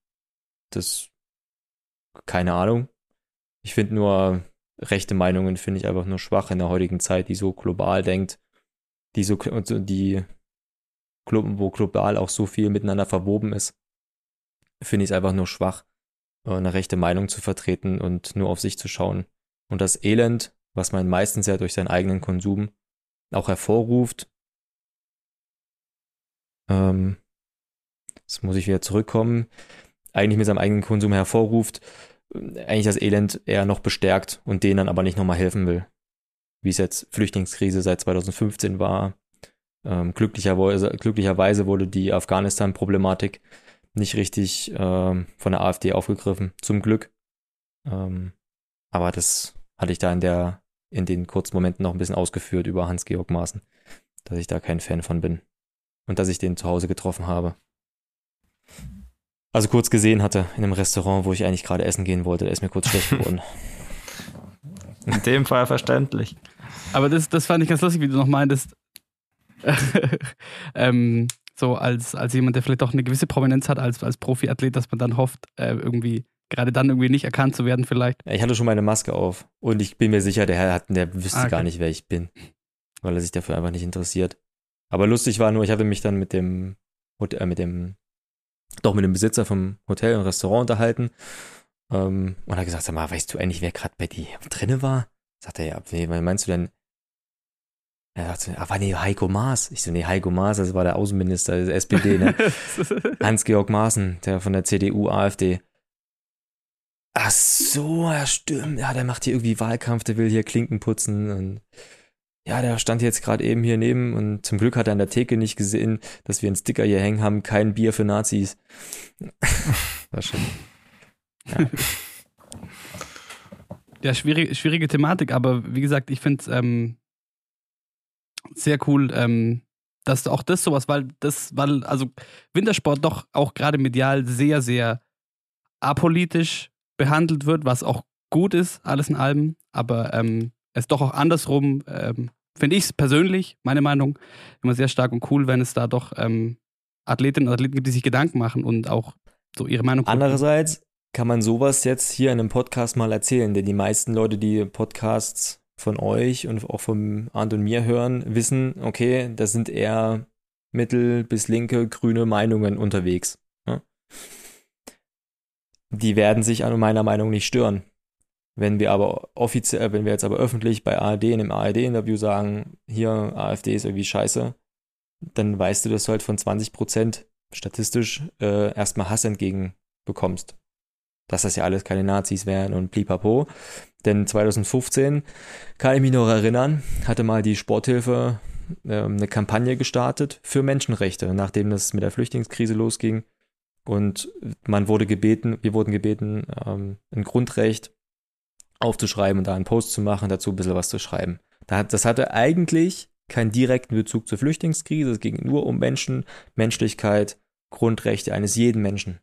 das keine Ahnung. Ich finde nur, rechte Meinungen finde ich einfach nur schwach in der heutigen Zeit, die so global denkt, die so, die, wo global auch so viel miteinander verwoben ist, finde ich es einfach nur schwach, äh, eine rechte Meinung zu vertreten und nur auf sich zu schauen. Und das Elend, was man meistens ja durch seinen eigenen Konsum auch hervorruft, ähm, jetzt muss ich wieder zurückkommen, eigentlich mit seinem eigenen Konsum hervorruft, eigentlich das Elend eher noch bestärkt und denen dann aber nicht nochmal helfen will. Wie es jetzt Flüchtlingskrise seit 2015 war. Ähm, glücklicherweise, glücklicherweise wurde die Afghanistan-Problematik nicht richtig ähm, von der AfD aufgegriffen, zum Glück. Ähm, aber das hatte ich da in der, in den kurzen Momenten noch ein bisschen ausgeführt über Hans-Georg Maaßen, dass ich da kein Fan von bin. Und dass ich den zu Hause getroffen habe. Also kurz gesehen hatte in einem Restaurant, wo ich eigentlich gerade essen gehen wollte, da ist mir kurz schlecht geworden. In dem Fall verständlich. Aber das, das fand ich ganz lustig, wie du noch meintest. ähm, so als, als jemand, der vielleicht auch eine gewisse Prominenz hat als, als Profiathlet, dass man dann hofft, äh, irgendwie, gerade dann irgendwie nicht erkannt zu werden, vielleicht. Ich hatte schon meine Maske auf und ich bin mir sicher, der Herr hat, der wüsste Ah, okay. gar nicht, wer ich bin, weil er sich dafür einfach nicht interessiert. Aber lustig war nur, ich hatte mich dann mit dem äh, mit dem, doch mit dem Besitzer vom Hotel und Restaurant unterhalten. Ähm, und hat gesagt, sag mal, weißt du eigentlich, wer gerade bei dir drinne war? Sagt er, ja, nee, was meinst du denn? Er sagt, ah, war nee, Heiko Maas. Ich so, nee, Heiko Maas, das war der Außenminister der SPD, ne? Hans-Georg Maaßen, der von der CDU, AfD. Ach so, ja, stimmt. Ja, der macht hier irgendwie Wahlkampf, der will hier Klinken putzen und ja, der stand jetzt gerade eben hier neben und zum Glück hat er an der Theke nicht gesehen, dass wir einen Sticker hier hängen haben, kein Bier für Nazis. War schon. Ja. ja, schwierig, schwierige Thematik, aber wie gesagt, ich finde es ähm, sehr cool, ähm, dass auch das sowas, weil das, weil, also Wintersport doch auch gerade medial sehr, sehr apolitisch behandelt wird, was auch gut ist, alles in allem, aber ähm, es doch auch andersrum, ähm, finde ich es persönlich, meine Meinung, immer sehr stark und cool, wenn es da doch ähm, Athletinnen und Athleten gibt, die sich Gedanken machen und auch so ihre Meinung. Andererseits kann man sowas jetzt hier in einem Podcast mal erzählen, denn die meisten Leute, die Podcasts von euch und auch von Arndt und mir hören, wissen, okay, da sind eher mittel- bis linke grüne Meinungen unterwegs. Ja? Die werden sich an meiner Meinung nicht stören. Wenn wir aber offiziell, wenn wir jetzt aber öffentlich bei ARD in einem ARD-Interview sagen, hier AfD ist irgendwie scheiße, dann weißt du, dass du halt von 20 Prozent statistisch äh, erstmal Hass entgegenbekommst. Dass das ja alles keine Nazis wären und blipapo. Denn 2015, kann ich mich noch erinnern, hatte mal die Sporthilfe äh, eine Kampagne gestartet für Menschenrechte, nachdem das mit der Flüchtlingskrise losging. Und man wurde gebeten, wir wurden gebeten, ähm, ein Grundrecht aufzuschreiben und da einen Post zu machen, dazu ein bisschen was zu schreiben. Das hatte eigentlich keinen direkten Bezug zur Flüchtlingskrise, es ging nur um Menschen, Menschlichkeit, Grundrechte eines jeden Menschen.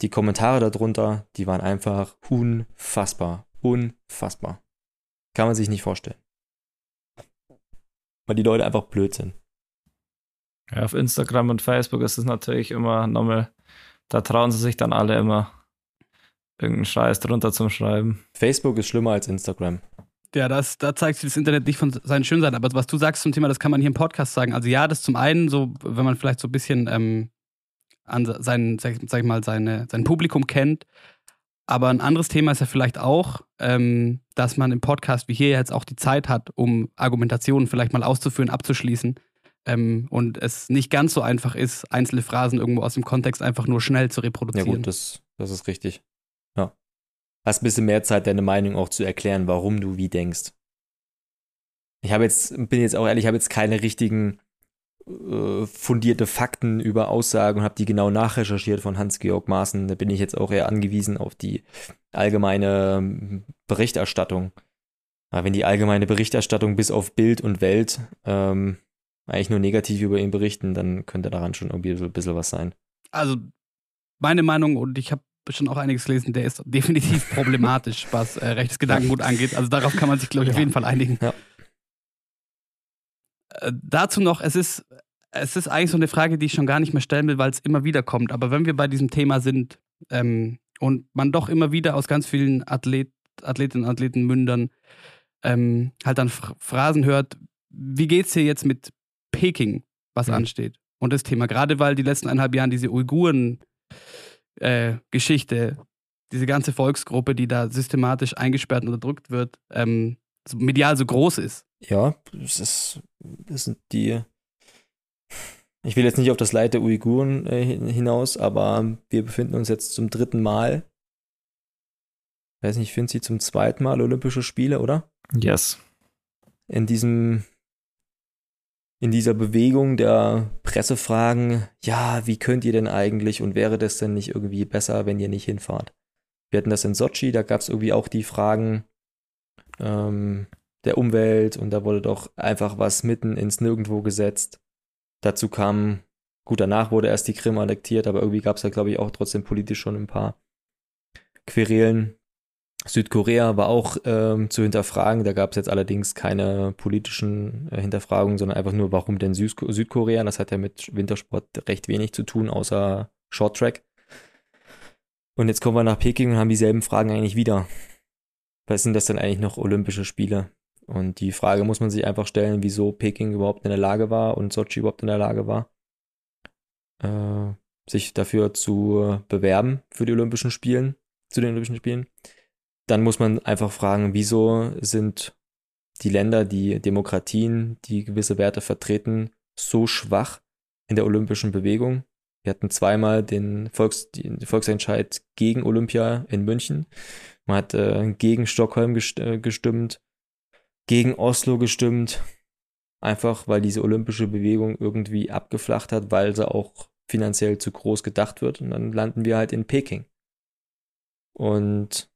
Die Kommentare darunter, die waren einfach unfassbar, unfassbar. Kann man sich nicht vorstellen. Weil die Leute einfach blöd sind. Ja, auf Instagram und Facebook ist es natürlich immer nochmal, da trauen sie sich dann alle immer irgendeinen Scheiß drunter zum Schreiben. Facebook ist schlimmer als Instagram. Ja, das, da zeigt sich das Internet nicht von seinen Schönseiten. Aber was du sagst zum Thema, das kann man hier im Podcast sagen. Also ja, das zum einen, so, wenn man vielleicht so ein bisschen ähm, an sein, sag, sag ich mal, seine, sein Publikum kennt. Aber ein anderes Thema ist ja vielleicht auch, ähm, dass man im Podcast wie hier jetzt auch die Zeit hat, um Argumentationen vielleicht mal auszuführen, abzuschließen. Ähm, und es nicht ganz so einfach ist, einzelne Phrasen irgendwo aus dem Kontext einfach nur schnell zu reproduzieren. Ja gut, das, das ist richtig. Hast ein bisschen mehr Zeit, deine Meinung auch zu erklären, warum du wie denkst. Ich habe jetzt, bin jetzt auch ehrlich, ich habe jetzt keine richtigen äh, fundierte Fakten über Aussagen und habe die genau nachrecherchiert von Hans-Georg Maaßen. Da bin ich jetzt auch eher angewiesen auf die allgemeine ähm, Berichterstattung. Aber wenn die allgemeine Berichterstattung bis auf Bild und Welt ähm, eigentlich nur negativ über ihn berichten, dann könnte daran schon irgendwie so ein bisschen was sein. Also meine Meinung, und ich habe schon auch einiges gelesen, der ist definitiv problematisch, was äh, rechtes Gedankengut angeht. Also darauf kann man sich, glaube ich, auf jeden Fall einigen. Ja. Äh, dazu noch, es ist, es ist eigentlich so eine Frage, die ich schon gar nicht mehr stellen will, weil es immer wieder kommt. Aber wenn wir bei diesem Thema sind ähm, und man doch immer wieder aus ganz vielen Athlet, Athletinnen und Athleten mündern ähm, halt dann Phrasen hört, wie geht's dir jetzt mit Peking, was mhm. ansteht? Und das Thema, gerade weil die letzten eineinhalb Jahre diese Uiguren äh, Geschichte, diese ganze Volksgruppe, die da systematisch eingesperrt und unterdrückt wird, ähm, medial so groß ist. Ja, es ist, das sind die. Ich will jetzt nicht auf das Leid der Uiguren äh, hinaus, aber wir befinden uns jetzt zum dritten Mal. Ich weiß nicht, ich finde sie zum zweiten Mal Olympische Spiele, oder? Yes. In diesem in dieser Bewegung der Pressefragen, ja, wie könnt ihr denn eigentlich und wäre das denn nicht irgendwie besser, wenn ihr nicht hinfahrt? Wir hatten das in Sochi, da gab es irgendwie auch die Fragen ähm, der Umwelt und da wurde doch einfach was mitten ins Nirgendwo gesetzt. Dazu kam, gut, danach wurde erst die Krim annektiert, aber irgendwie gab es da, glaube ich, auch trotzdem politisch schon ein paar Querelen. Südkorea war auch ähm, zu hinterfragen. Da gab es jetzt allerdings keine politischen äh, Hinterfragungen, sondern einfach nur, warum denn Süd Südkorea? Das hat ja mit Wintersport recht wenig zu tun, außer Short Track. Und jetzt kommen wir nach Peking und haben dieselben Fragen eigentlich wieder. Was sind das denn eigentlich noch Olympische Spiele? Und die Frage muss man sich einfach stellen, wieso Peking überhaupt in der Lage war und Sochi überhaupt in der Lage war. äh, sich dafür zu bewerben für die Olympischen Spielen, zu den Olympischen Spielen, dann muss man einfach fragen, wieso sind die Länder, die Demokratien, die gewisse Werte vertreten, so schwach in der olympischen Bewegung. Wir hatten zweimal den, Volks, den Volksentscheid gegen Olympia in München. Man hat äh, gegen Stockholm äh, gestimmt, gegen Oslo gestimmt, einfach weil diese olympische Bewegung irgendwie abgeflacht hat, weil sie auch finanziell zu groß gedacht wird. Und dann landen wir halt in Peking. Und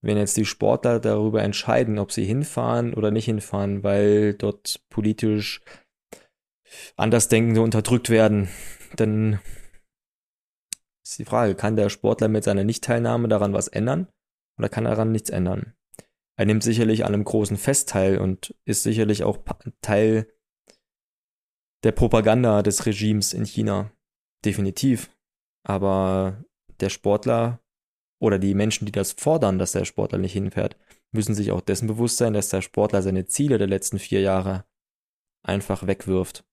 wenn jetzt die Sportler darüber entscheiden, ob sie hinfahren oder nicht hinfahren, weil dort politisch Andersdenkende unterdrückt werden, dann ist die Frage, kann der Sportler mit seiner Nichtteilnahme daran was ändern oder kann er daran nichts ändern? Er nimmt sicherlich an einem großen Fest teil und ist sicherlich auch Teil der Propaganda des Regimes in China. Definitiv. Aber der Sportler oder die Menschen, die das fordern, dass der Sportler nicht hinfährt, müssen sich auch dessen bewusst sein, dass der Sportler seine Ziele der letzten vier Jahre einfach wegwirft.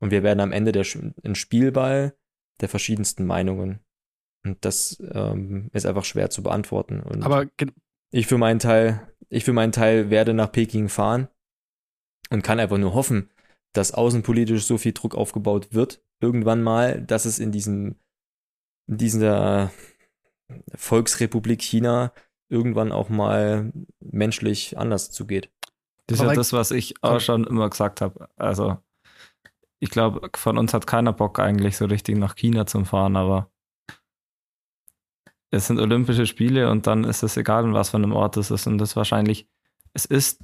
Und wir werden am Ende der, ein Spielball der verschiedensten Meinungen. Und das ähm, ist einfach schwer zu beantworten. Und Aber ich für meinen Teil, ich für meinen Teil werde nach Peking fahren und kann einfach nur hoffen, dass außenpolitisch so viel Druck aufgebaut wird, irgendwann mal, dass es in diesem, in dieser Volksrepublik China irgendwann auch mal menschlich anders zugeht. Das ist ja das, was ich auch schon immer gesagt habe. Also, ich glaube, von uns hat keiner Bock eigentlich so richtig nach China zu fahren, aber es sind Olympische Spiele und dann ist es egal, in was für einem Ort es ist. Und das wahrscheinlich, es ist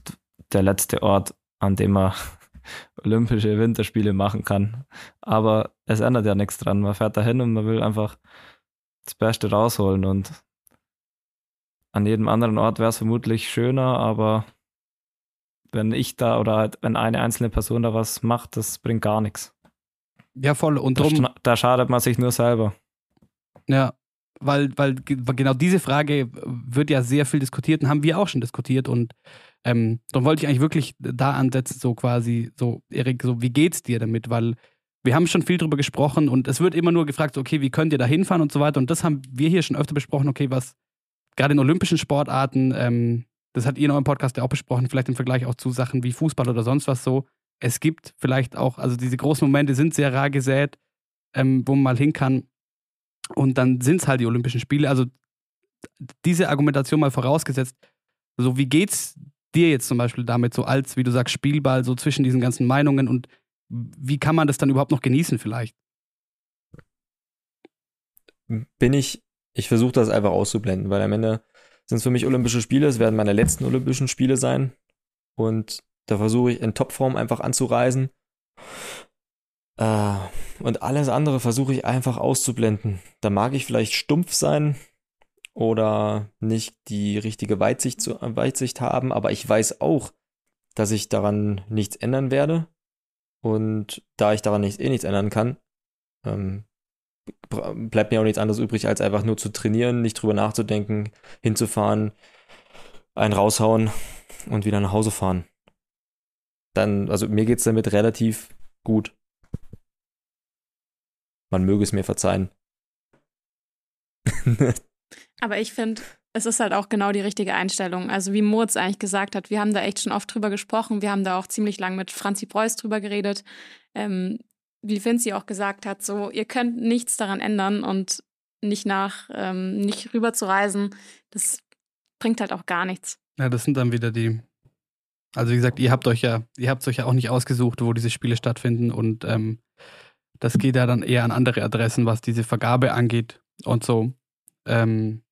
der letzte Ort, an dem man Olympische Winterspiele machen kann. Aber es ändert ja nichts dran. Man fährt dahin und man will einfach das Beste rausholen. Und an jedem anderen Ort wäre es vermutlich schöner, aber wenn ich da oder halt, wenn eine einzelne Person da was macht, das bringt gar nichts. Ja, voll. Und drum, da, da schadet man sich nur selber. Ja, weil, weil genau diese Frage wird ja sehr viel diskutiert und haben wir auch schon diskutiert und ähm, darum wollte ich eigentlich wirklich da ansetzen, so quasi, so, Erik, so, wie geht's dir damit? Weil wir haben schon viel drüber gesprochen und es wird immer nur gefragt, okay, wie könnt ihr da hinfahren und so weiter. Und das haben wir hier schon öfter besprochen, okay, was gerade in olympischen Sportarten, ähm, das hat ihr in eurem Podcast ja auch besprochen, vielleicht im Vergleich auch zu Sachen wie Fußball oder sonst was so. Es gibt vielleicht auch, also diese großen Momente sind sehr rar gesät, ähm, wo man mal hin kann. Und dann sind es halt die Olympischen Spiele. Also diese Argumentation mal vorausgesetzt, so wie geht's dir jetzt zum Beispiel damit so als, wie du sagst, Spielball so zwischen diesen ganzen Meinungen und wie kann man das dann überhaupt noch genießen vielleicht? Bin ich, ich versuche das einfach auszublenden, weil am Ende sind es für mich Olympische Spiele, es werden meine letzten Olympischen Spiele sein und da versuche ich in Topform einfach anzureisen. Äh, und alles andere versuche ich einfach auszublenden. Da mag ich vielleicht stumpf sein, oder nicht die richtige Weitsicht, zu, Weitsicht haben, aber ich weiß auch, dass ich daran nichts ändern werde. Und da ich daran nicht, eh nichts ändern kann, ähm, bleibt mir auch nichts anderes übrig, als einfach nur zu trainieren, nicht drüber nachzudenken, hinzufahren, einen raushauen und wieder nach Hause fahren. Dann, also mir geht es damit relativ gut. Man möge es mir verzeihen. Aber ich finde, es ist halt auch genau die richtige Einstellung. Also wie Moritz eigentlich gesagt hat, wir haben da echt schon oft drüber gesprochen. Wir haben da auch ziemlich lang mit Franzi Preuß drüber geredet. Ähm, wie Vinci auch gesagt hat, so, ihr könnt nichts daran ändern und nicht nach, ähm, nicht rüber zu reisen, das bringt halt auch gar nichts. Ja, das sind dann wieder die, also wie gesagt, ihr habt euch ja, ihr habt euch ja auch nicht ausgesucht, wo diese Spiele stattfinden und ähm, das geht ja dann eher an andere Adressen, was diese Vergabe angeht und so. Ähm,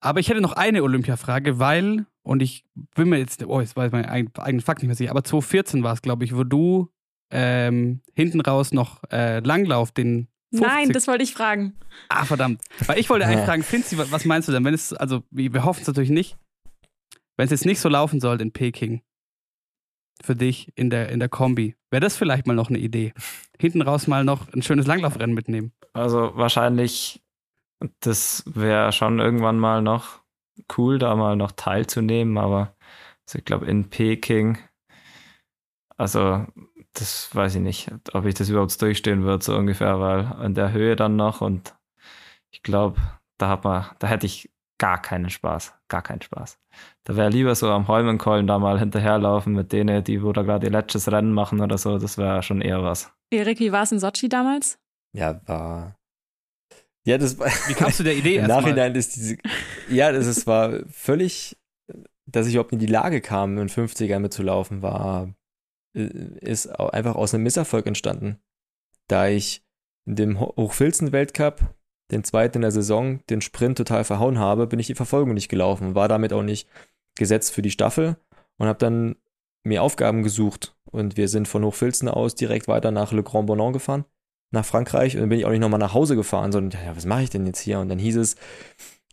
aber ich hätte noch eine Olympia-Frage, weil, und ich bin mir jetzt, oh, jetzt weiß mein eigenen Fakt nicht mehr sicher, aber 2014 war es, glaube ich, wo du ähm, hinten raus noch äh, Langlauf, den 50. Nein, das wollte ich fragen. Ah, verdammt. Weil ich wollte eigentlich fragen, Finzi, was meinst du denn, wenn es, also wir hoffen es natürlich nicht, wenn es jetzt nicht so laufen sollte in Peking, für dich in der, in der Kombi, wäre das vielleicht mal noch eine Idee? Hinten raus mal noch ein schönes Langlaufrennen mitnehmen. Also wahrscheinlich das wäre schon irgendwann mal noch cool, da mal noch teilzunehmen, aber also ich glaube in Peking, also das weiß ich nicht, ob ich das überhaupt durchstehen würde, so ungefähr, weil in der Höhe dann noch und ich glaube, da hat man, da hätte ich gar keinen Spaß, gar keinen Spaß. Da wäre lieber so am Holmenkollen da mal hinterherlaufen mit denen, die wo da gerade ihr letztes Rennen machen oder so, das wäre schon eher was. Erik, wie war es in Sochi damals? Ja, war. Ja, das war. Wie kamst du der Idee Im? Nachhinein ist diese. Ja, das ist, war völlig, dass ich überhaupt in die Lage kam, einen 50er mitzulaufen, war, äh, ist einfach aus einem Misserfolg entstanden. Da ich in dem Ho- Hochfilzen-Weltcup, den zweiten in der Saison, den Sprint total verhauen habe, bin ich die Verfolgung nicht gelaufen, war damit auch nicht gesetzt für die Staffel und habe dann mir Aufgaben gesucht. Und wir sind von Hochfilzen aus direkt weiter nach Le Grand Bonan gefahren nach Frankreich und dann bin ich auch nicht nochmal nach Hause gefahren, sondern ja, was mache ich denn jetzt hier? Und dann hieß es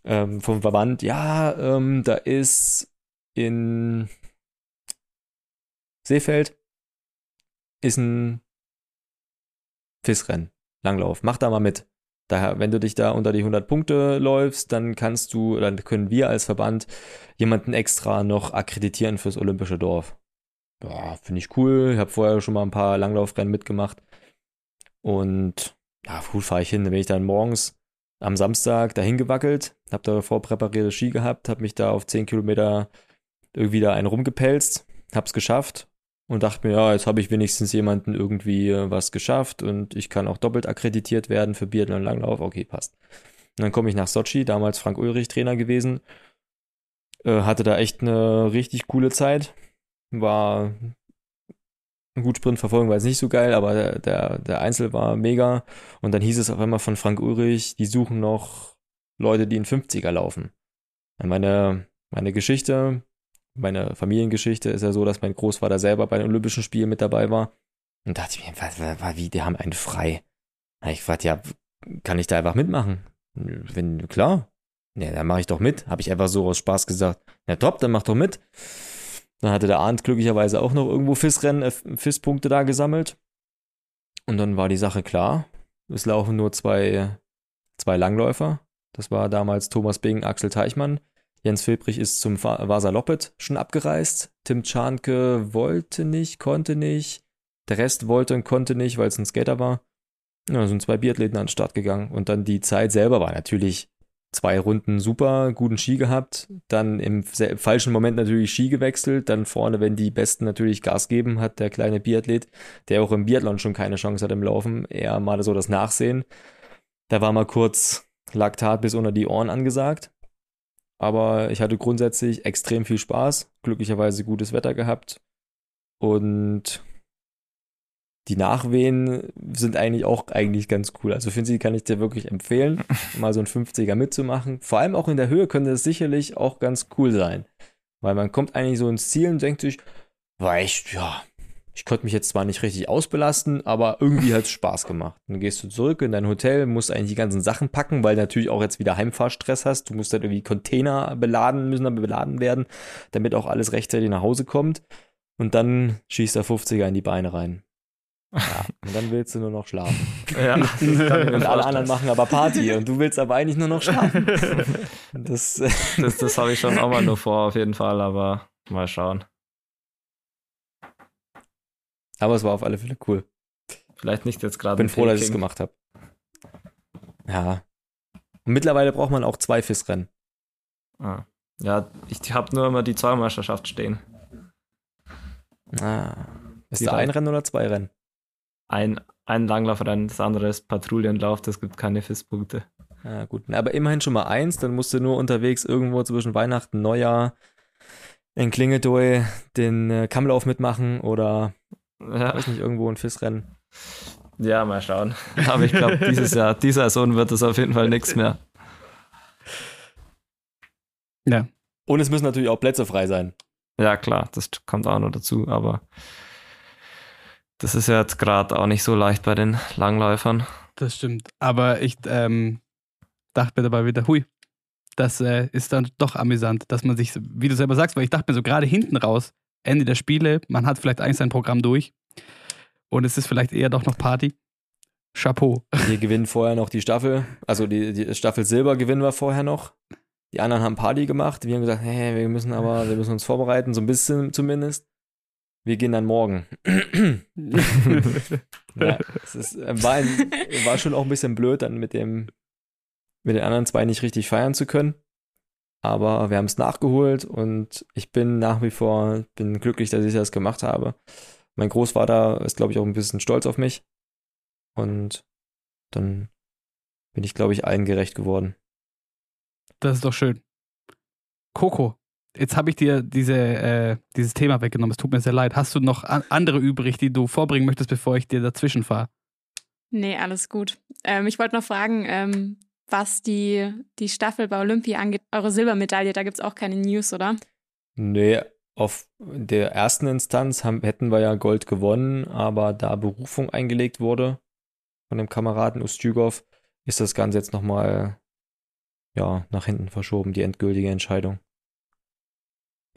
ähm, vom Verband, ja, ähm, da ist in Seefeld ist ein FIS-Rennen, Langlauf. Mach da mal mit. Daher, wenn du dich da unter die 100 Punkte läufst, dann kannst du, dann können wir als Verband jemanden extra noch akkreditieren fürs Olympische Dorf. Ja, finde ich cool. Ich habe vorher schon mal ein paar Langlaufrennen mitgemacht. Und ja, gut, fahre ich hin. Dann bin ich dann morgens am Samstag dahin gewackelt, habe da vorpräparierte Ski gehabt, habe mich da auf 10 Kilometer irgendwie da einen rumgepelzt, hab's geschafft und dachte mir, ja, jetzt habe ich wenigstens jemanden irgendwie äh, was geschafft und ich kann auch doppelt akkreditiert werden für Biathlon und Langlauf. Okay, passt. Und dann komme ich nach Sochi, damals Frank Ulrich Trainer gewesen, äh, hatte da echt eine richtig coole Zeit, war gut Sprint verfolgen war jetzt nicht so geil, aber der, der, Einzel war mega. Und dann hieß es auf einmal von Frank Ulrich, die suchen noch Leute, die in 50er laufen. Meine, meine Geschichte, meine Familiengeschichte ist ja so, dass mein Großvater selber bei den Olympischen Spielen mit dabei war. Und dachte ich mir, was, was, wie, die haben einen frei. Ich fragte, ja, kann ich da einfach mitmachen? Wenn, klar. Ja, dann mache ich doch mit. Habe ich einfach so aus Spaß gesagt. Ja, top, dann mach doch mit. Dann hatte der Arndt glücklicherweise auch noch irgendwo FIS-Rennen, äh, da gesammelt. Und dann war die Sache klar. Es laufen nur zwei, zwei Langläufer. Das war damals Thomas Bing, Axel Teichmann. Jens Filbrich ist zum Vasa Loppet schon abgereist. Tim Czarnke wollte nicht, konnte nicht. Der Rest wollte und konnte nicht, weil es ein Skater war. Ja, sind zwei Biathleten an den Start gegangen. Und dann die Zeit selber war natürlich zwei Runden super, guten Ski gehabt, dann im falschen Moment natürlich Ski gewechselt, dann vorne, wenn die Besten natürlich Gas geben, hat der kleine Biathlet, der auch im Biathlon schon keine Chance hat im Laufen, eher mal so das Nachsehen. Da war mal kurz Laktat bis unter die Ohren angesagt. Aber ich hatte grundsätzlich extrem viel Spaß, glücklicherweise gutes Wetter gehabt und die Nachwehen sind eigentlich auch eigentlich ganz cool. Also finde ich, kann ich dir wirklich empfehlen, mal so ein 50er mitzumachen. Vor allem auch in der Höhe könnte es sicherlich auch ganz cool sein. Weil man kommt eigentlich so ins Ziel und denkt sich, war echt, ja, ich konnte mich jetzt zwar nicht richtig ausbelasten, aber irgendwie hat es Spaß gemacht. Dann gehst du zurück in dein Hotel, musst eigentlich die ganzen Sachen packen, weil du natürlich auch jetzt wieder Heimfahrstress hast. Du musst dann irgendwie Container beladen, müssen dann beladen werden, damit auch alles rechtzeitig nach Hause kommt. Und dann schießt der 50er in die Beine rein. Ja, und dann willst du nur noch schlafen. Ja, Und alle vorstellen. anderen machen aber Party und du willst aber eigentlich nur noch schlafen. Das, Das, das habe ich schon auch mal nur vor, auf jeden Fall, aber mal schauen. aber es war auf alle Fälle cool. Vielleicht nicht jetzt gerade. Bin in froh, dass ich es gemacht habe. Ja. Und mittlerweile braucht man auch zwei FIS-Rennen. Ah. Ja, ich habe nur immer die Zweimeisterschaft stehen. Ah. Ist da ein. Rennen oder zwei Rennen? Ein, ein Langlaufrennen, das andere ist Patrouillenlauf, das gibt keine FIS-Punkte. Ja, gut. Aber immerhin schon mal eins, dann musst du nur unterwegs irgendwo zwischen Weihnachten, Neujahr in Klingedoy den äh, Kammlauf mitmachen oder, Ja, weiß nicht, irgendwo ein FIS-Rennen. ja mal schauen. Aber ich glaube, dieses Jahr, dieser Saison wird es auf jeden Fall nichts mehr. Ja. Und es müssen natürlich auch Plätze frei sein. Ja, klar, das kommt auch noch dazu, aber das ist ja jetzt gerade auch nicht so leicht bei den Langläufern. Das stimmt. Aber ich ähm, dachte mir dabei wieder, hui, das äh, ist dann doch amüsant, dass man sich, wie du selber sagst, weil ich dachte mir so gerade hinten raus, Ende der Spiele, man hat vielleicht eigentlich sein Programm durch und es ist vielleicht eher doch noch Party. Chapeau. Wir gewinnen vorher noch die Staffel. Also die, die Staffel Silber gewinnen wir vorher noch. Die anderen haben Party gemacht. Wir haben gesagt, hey, wir müssen aber, wir müssen uns vorbereiten, so ein bisschen zumindest. Wir gehen dann morgen. ja, es ist, äh, war, ein, war schon auch ein bisschen blöd, dann mit dem, mit den anderen zwei nicht richtig feiern zu können. Aber wir haben es nachgeholt und ich bin nach wie vor, bin glücklich, dass ich das gemacht habe. Mein Großvater ist, glaube ich, auch ein bisschen stolz auf mich. Und dann bin ich, glaube ich, allen gerecht geworden. Das ist doch schön. Coco, jetzt habe ich dir diese, äh, dieses Thema weggenommen. Es tut mir sehr leid. Hast du noch an andere übrig, die du vorbringen möchtest, bevor ich dir dazwischen fahre? Nee, alles gut. Ähm, ich wollte noch fragen, ähm, was die, die Staffel bei Olympia angeht. Eure Silbermedaille, da gibt es auch keine News, oder? Nee, auf der ersten Instanz haben, hätten wir ja Gold gewonnen, aber da Berufung eingelegt wurde von dem Kameraden Ustjugov, ist das Ganze jetzt nochmal ja, nach hinten verschoben, die endgültige Entscheidung.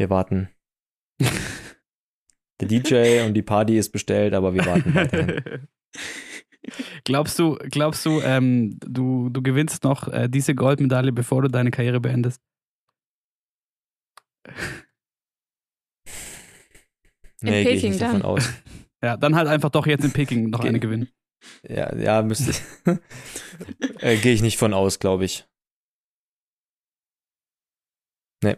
Wir warten. Der DJ und die Party ist bestellt, aber wir warten weiterhin. Glaubst du, glaubst du, ähm, du, du gewinnst noch äh, diese Goldmedaille, bevor du deine Karriere beendest? Nee, gehe ich nicht davon dann. aus. Ja, dann halt einfach doch jetzt in Peking noch Ge- eine gewinnen. Ja, ja, müsste ich. äh, gehe ich nicht von aus, glaube ich. Nee.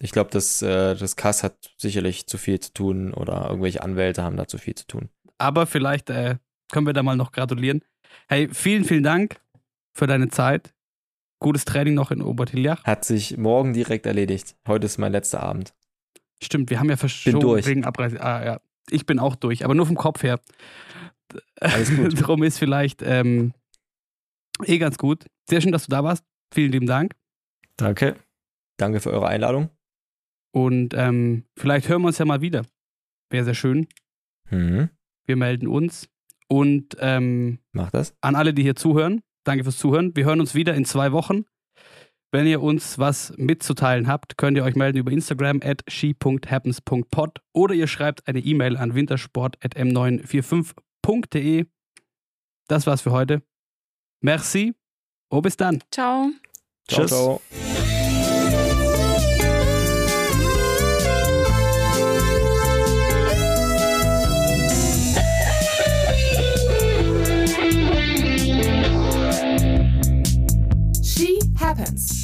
Ich glaube, das, äh, das Kass hat sicherlich zu viel zu tun oder irgendwelche Anwälte haben da zu viel zu tun. Aber vielleicht äh, können wir da mal noch gratulieren. Hey, vielen, vielen Dank für deine Zeit. Gutes Training noch in Obertiljach. Hat sich morgen direkt erledigt. Heute ist mein letzter Abend. Stimmt, wir haben ja verschoben durch. wegen Abreise. Ah, ja. Ich bin auch durch, aber nur vom Kopf her. Alles gut. Darum ist vielleicht ähm, eh ganz gut. Sehr schön, dass du da warst. Vielen lieben Dank. Danke. Danke für eure Einladung. Und ähm, vielleicht hören wir uns ja mal wieder. Wäre sehr schön. Mhm. Wir melden uns. Und ähm, Mach das. an alle, die hier zuhören, danke fürs Zuhören. Wir hören uns wieder in zwei Wochen. Wenn ihr uns was mitzuteilen habt, könnt ihr euch melden über Instagram at she.happens.pod oder ihr schreibt eine E-Mail an wintersport.m945.de. Das war's für heute. Merci. Oh, bis dann. Ciao. Ciao, Tschüss. ciao. She happens.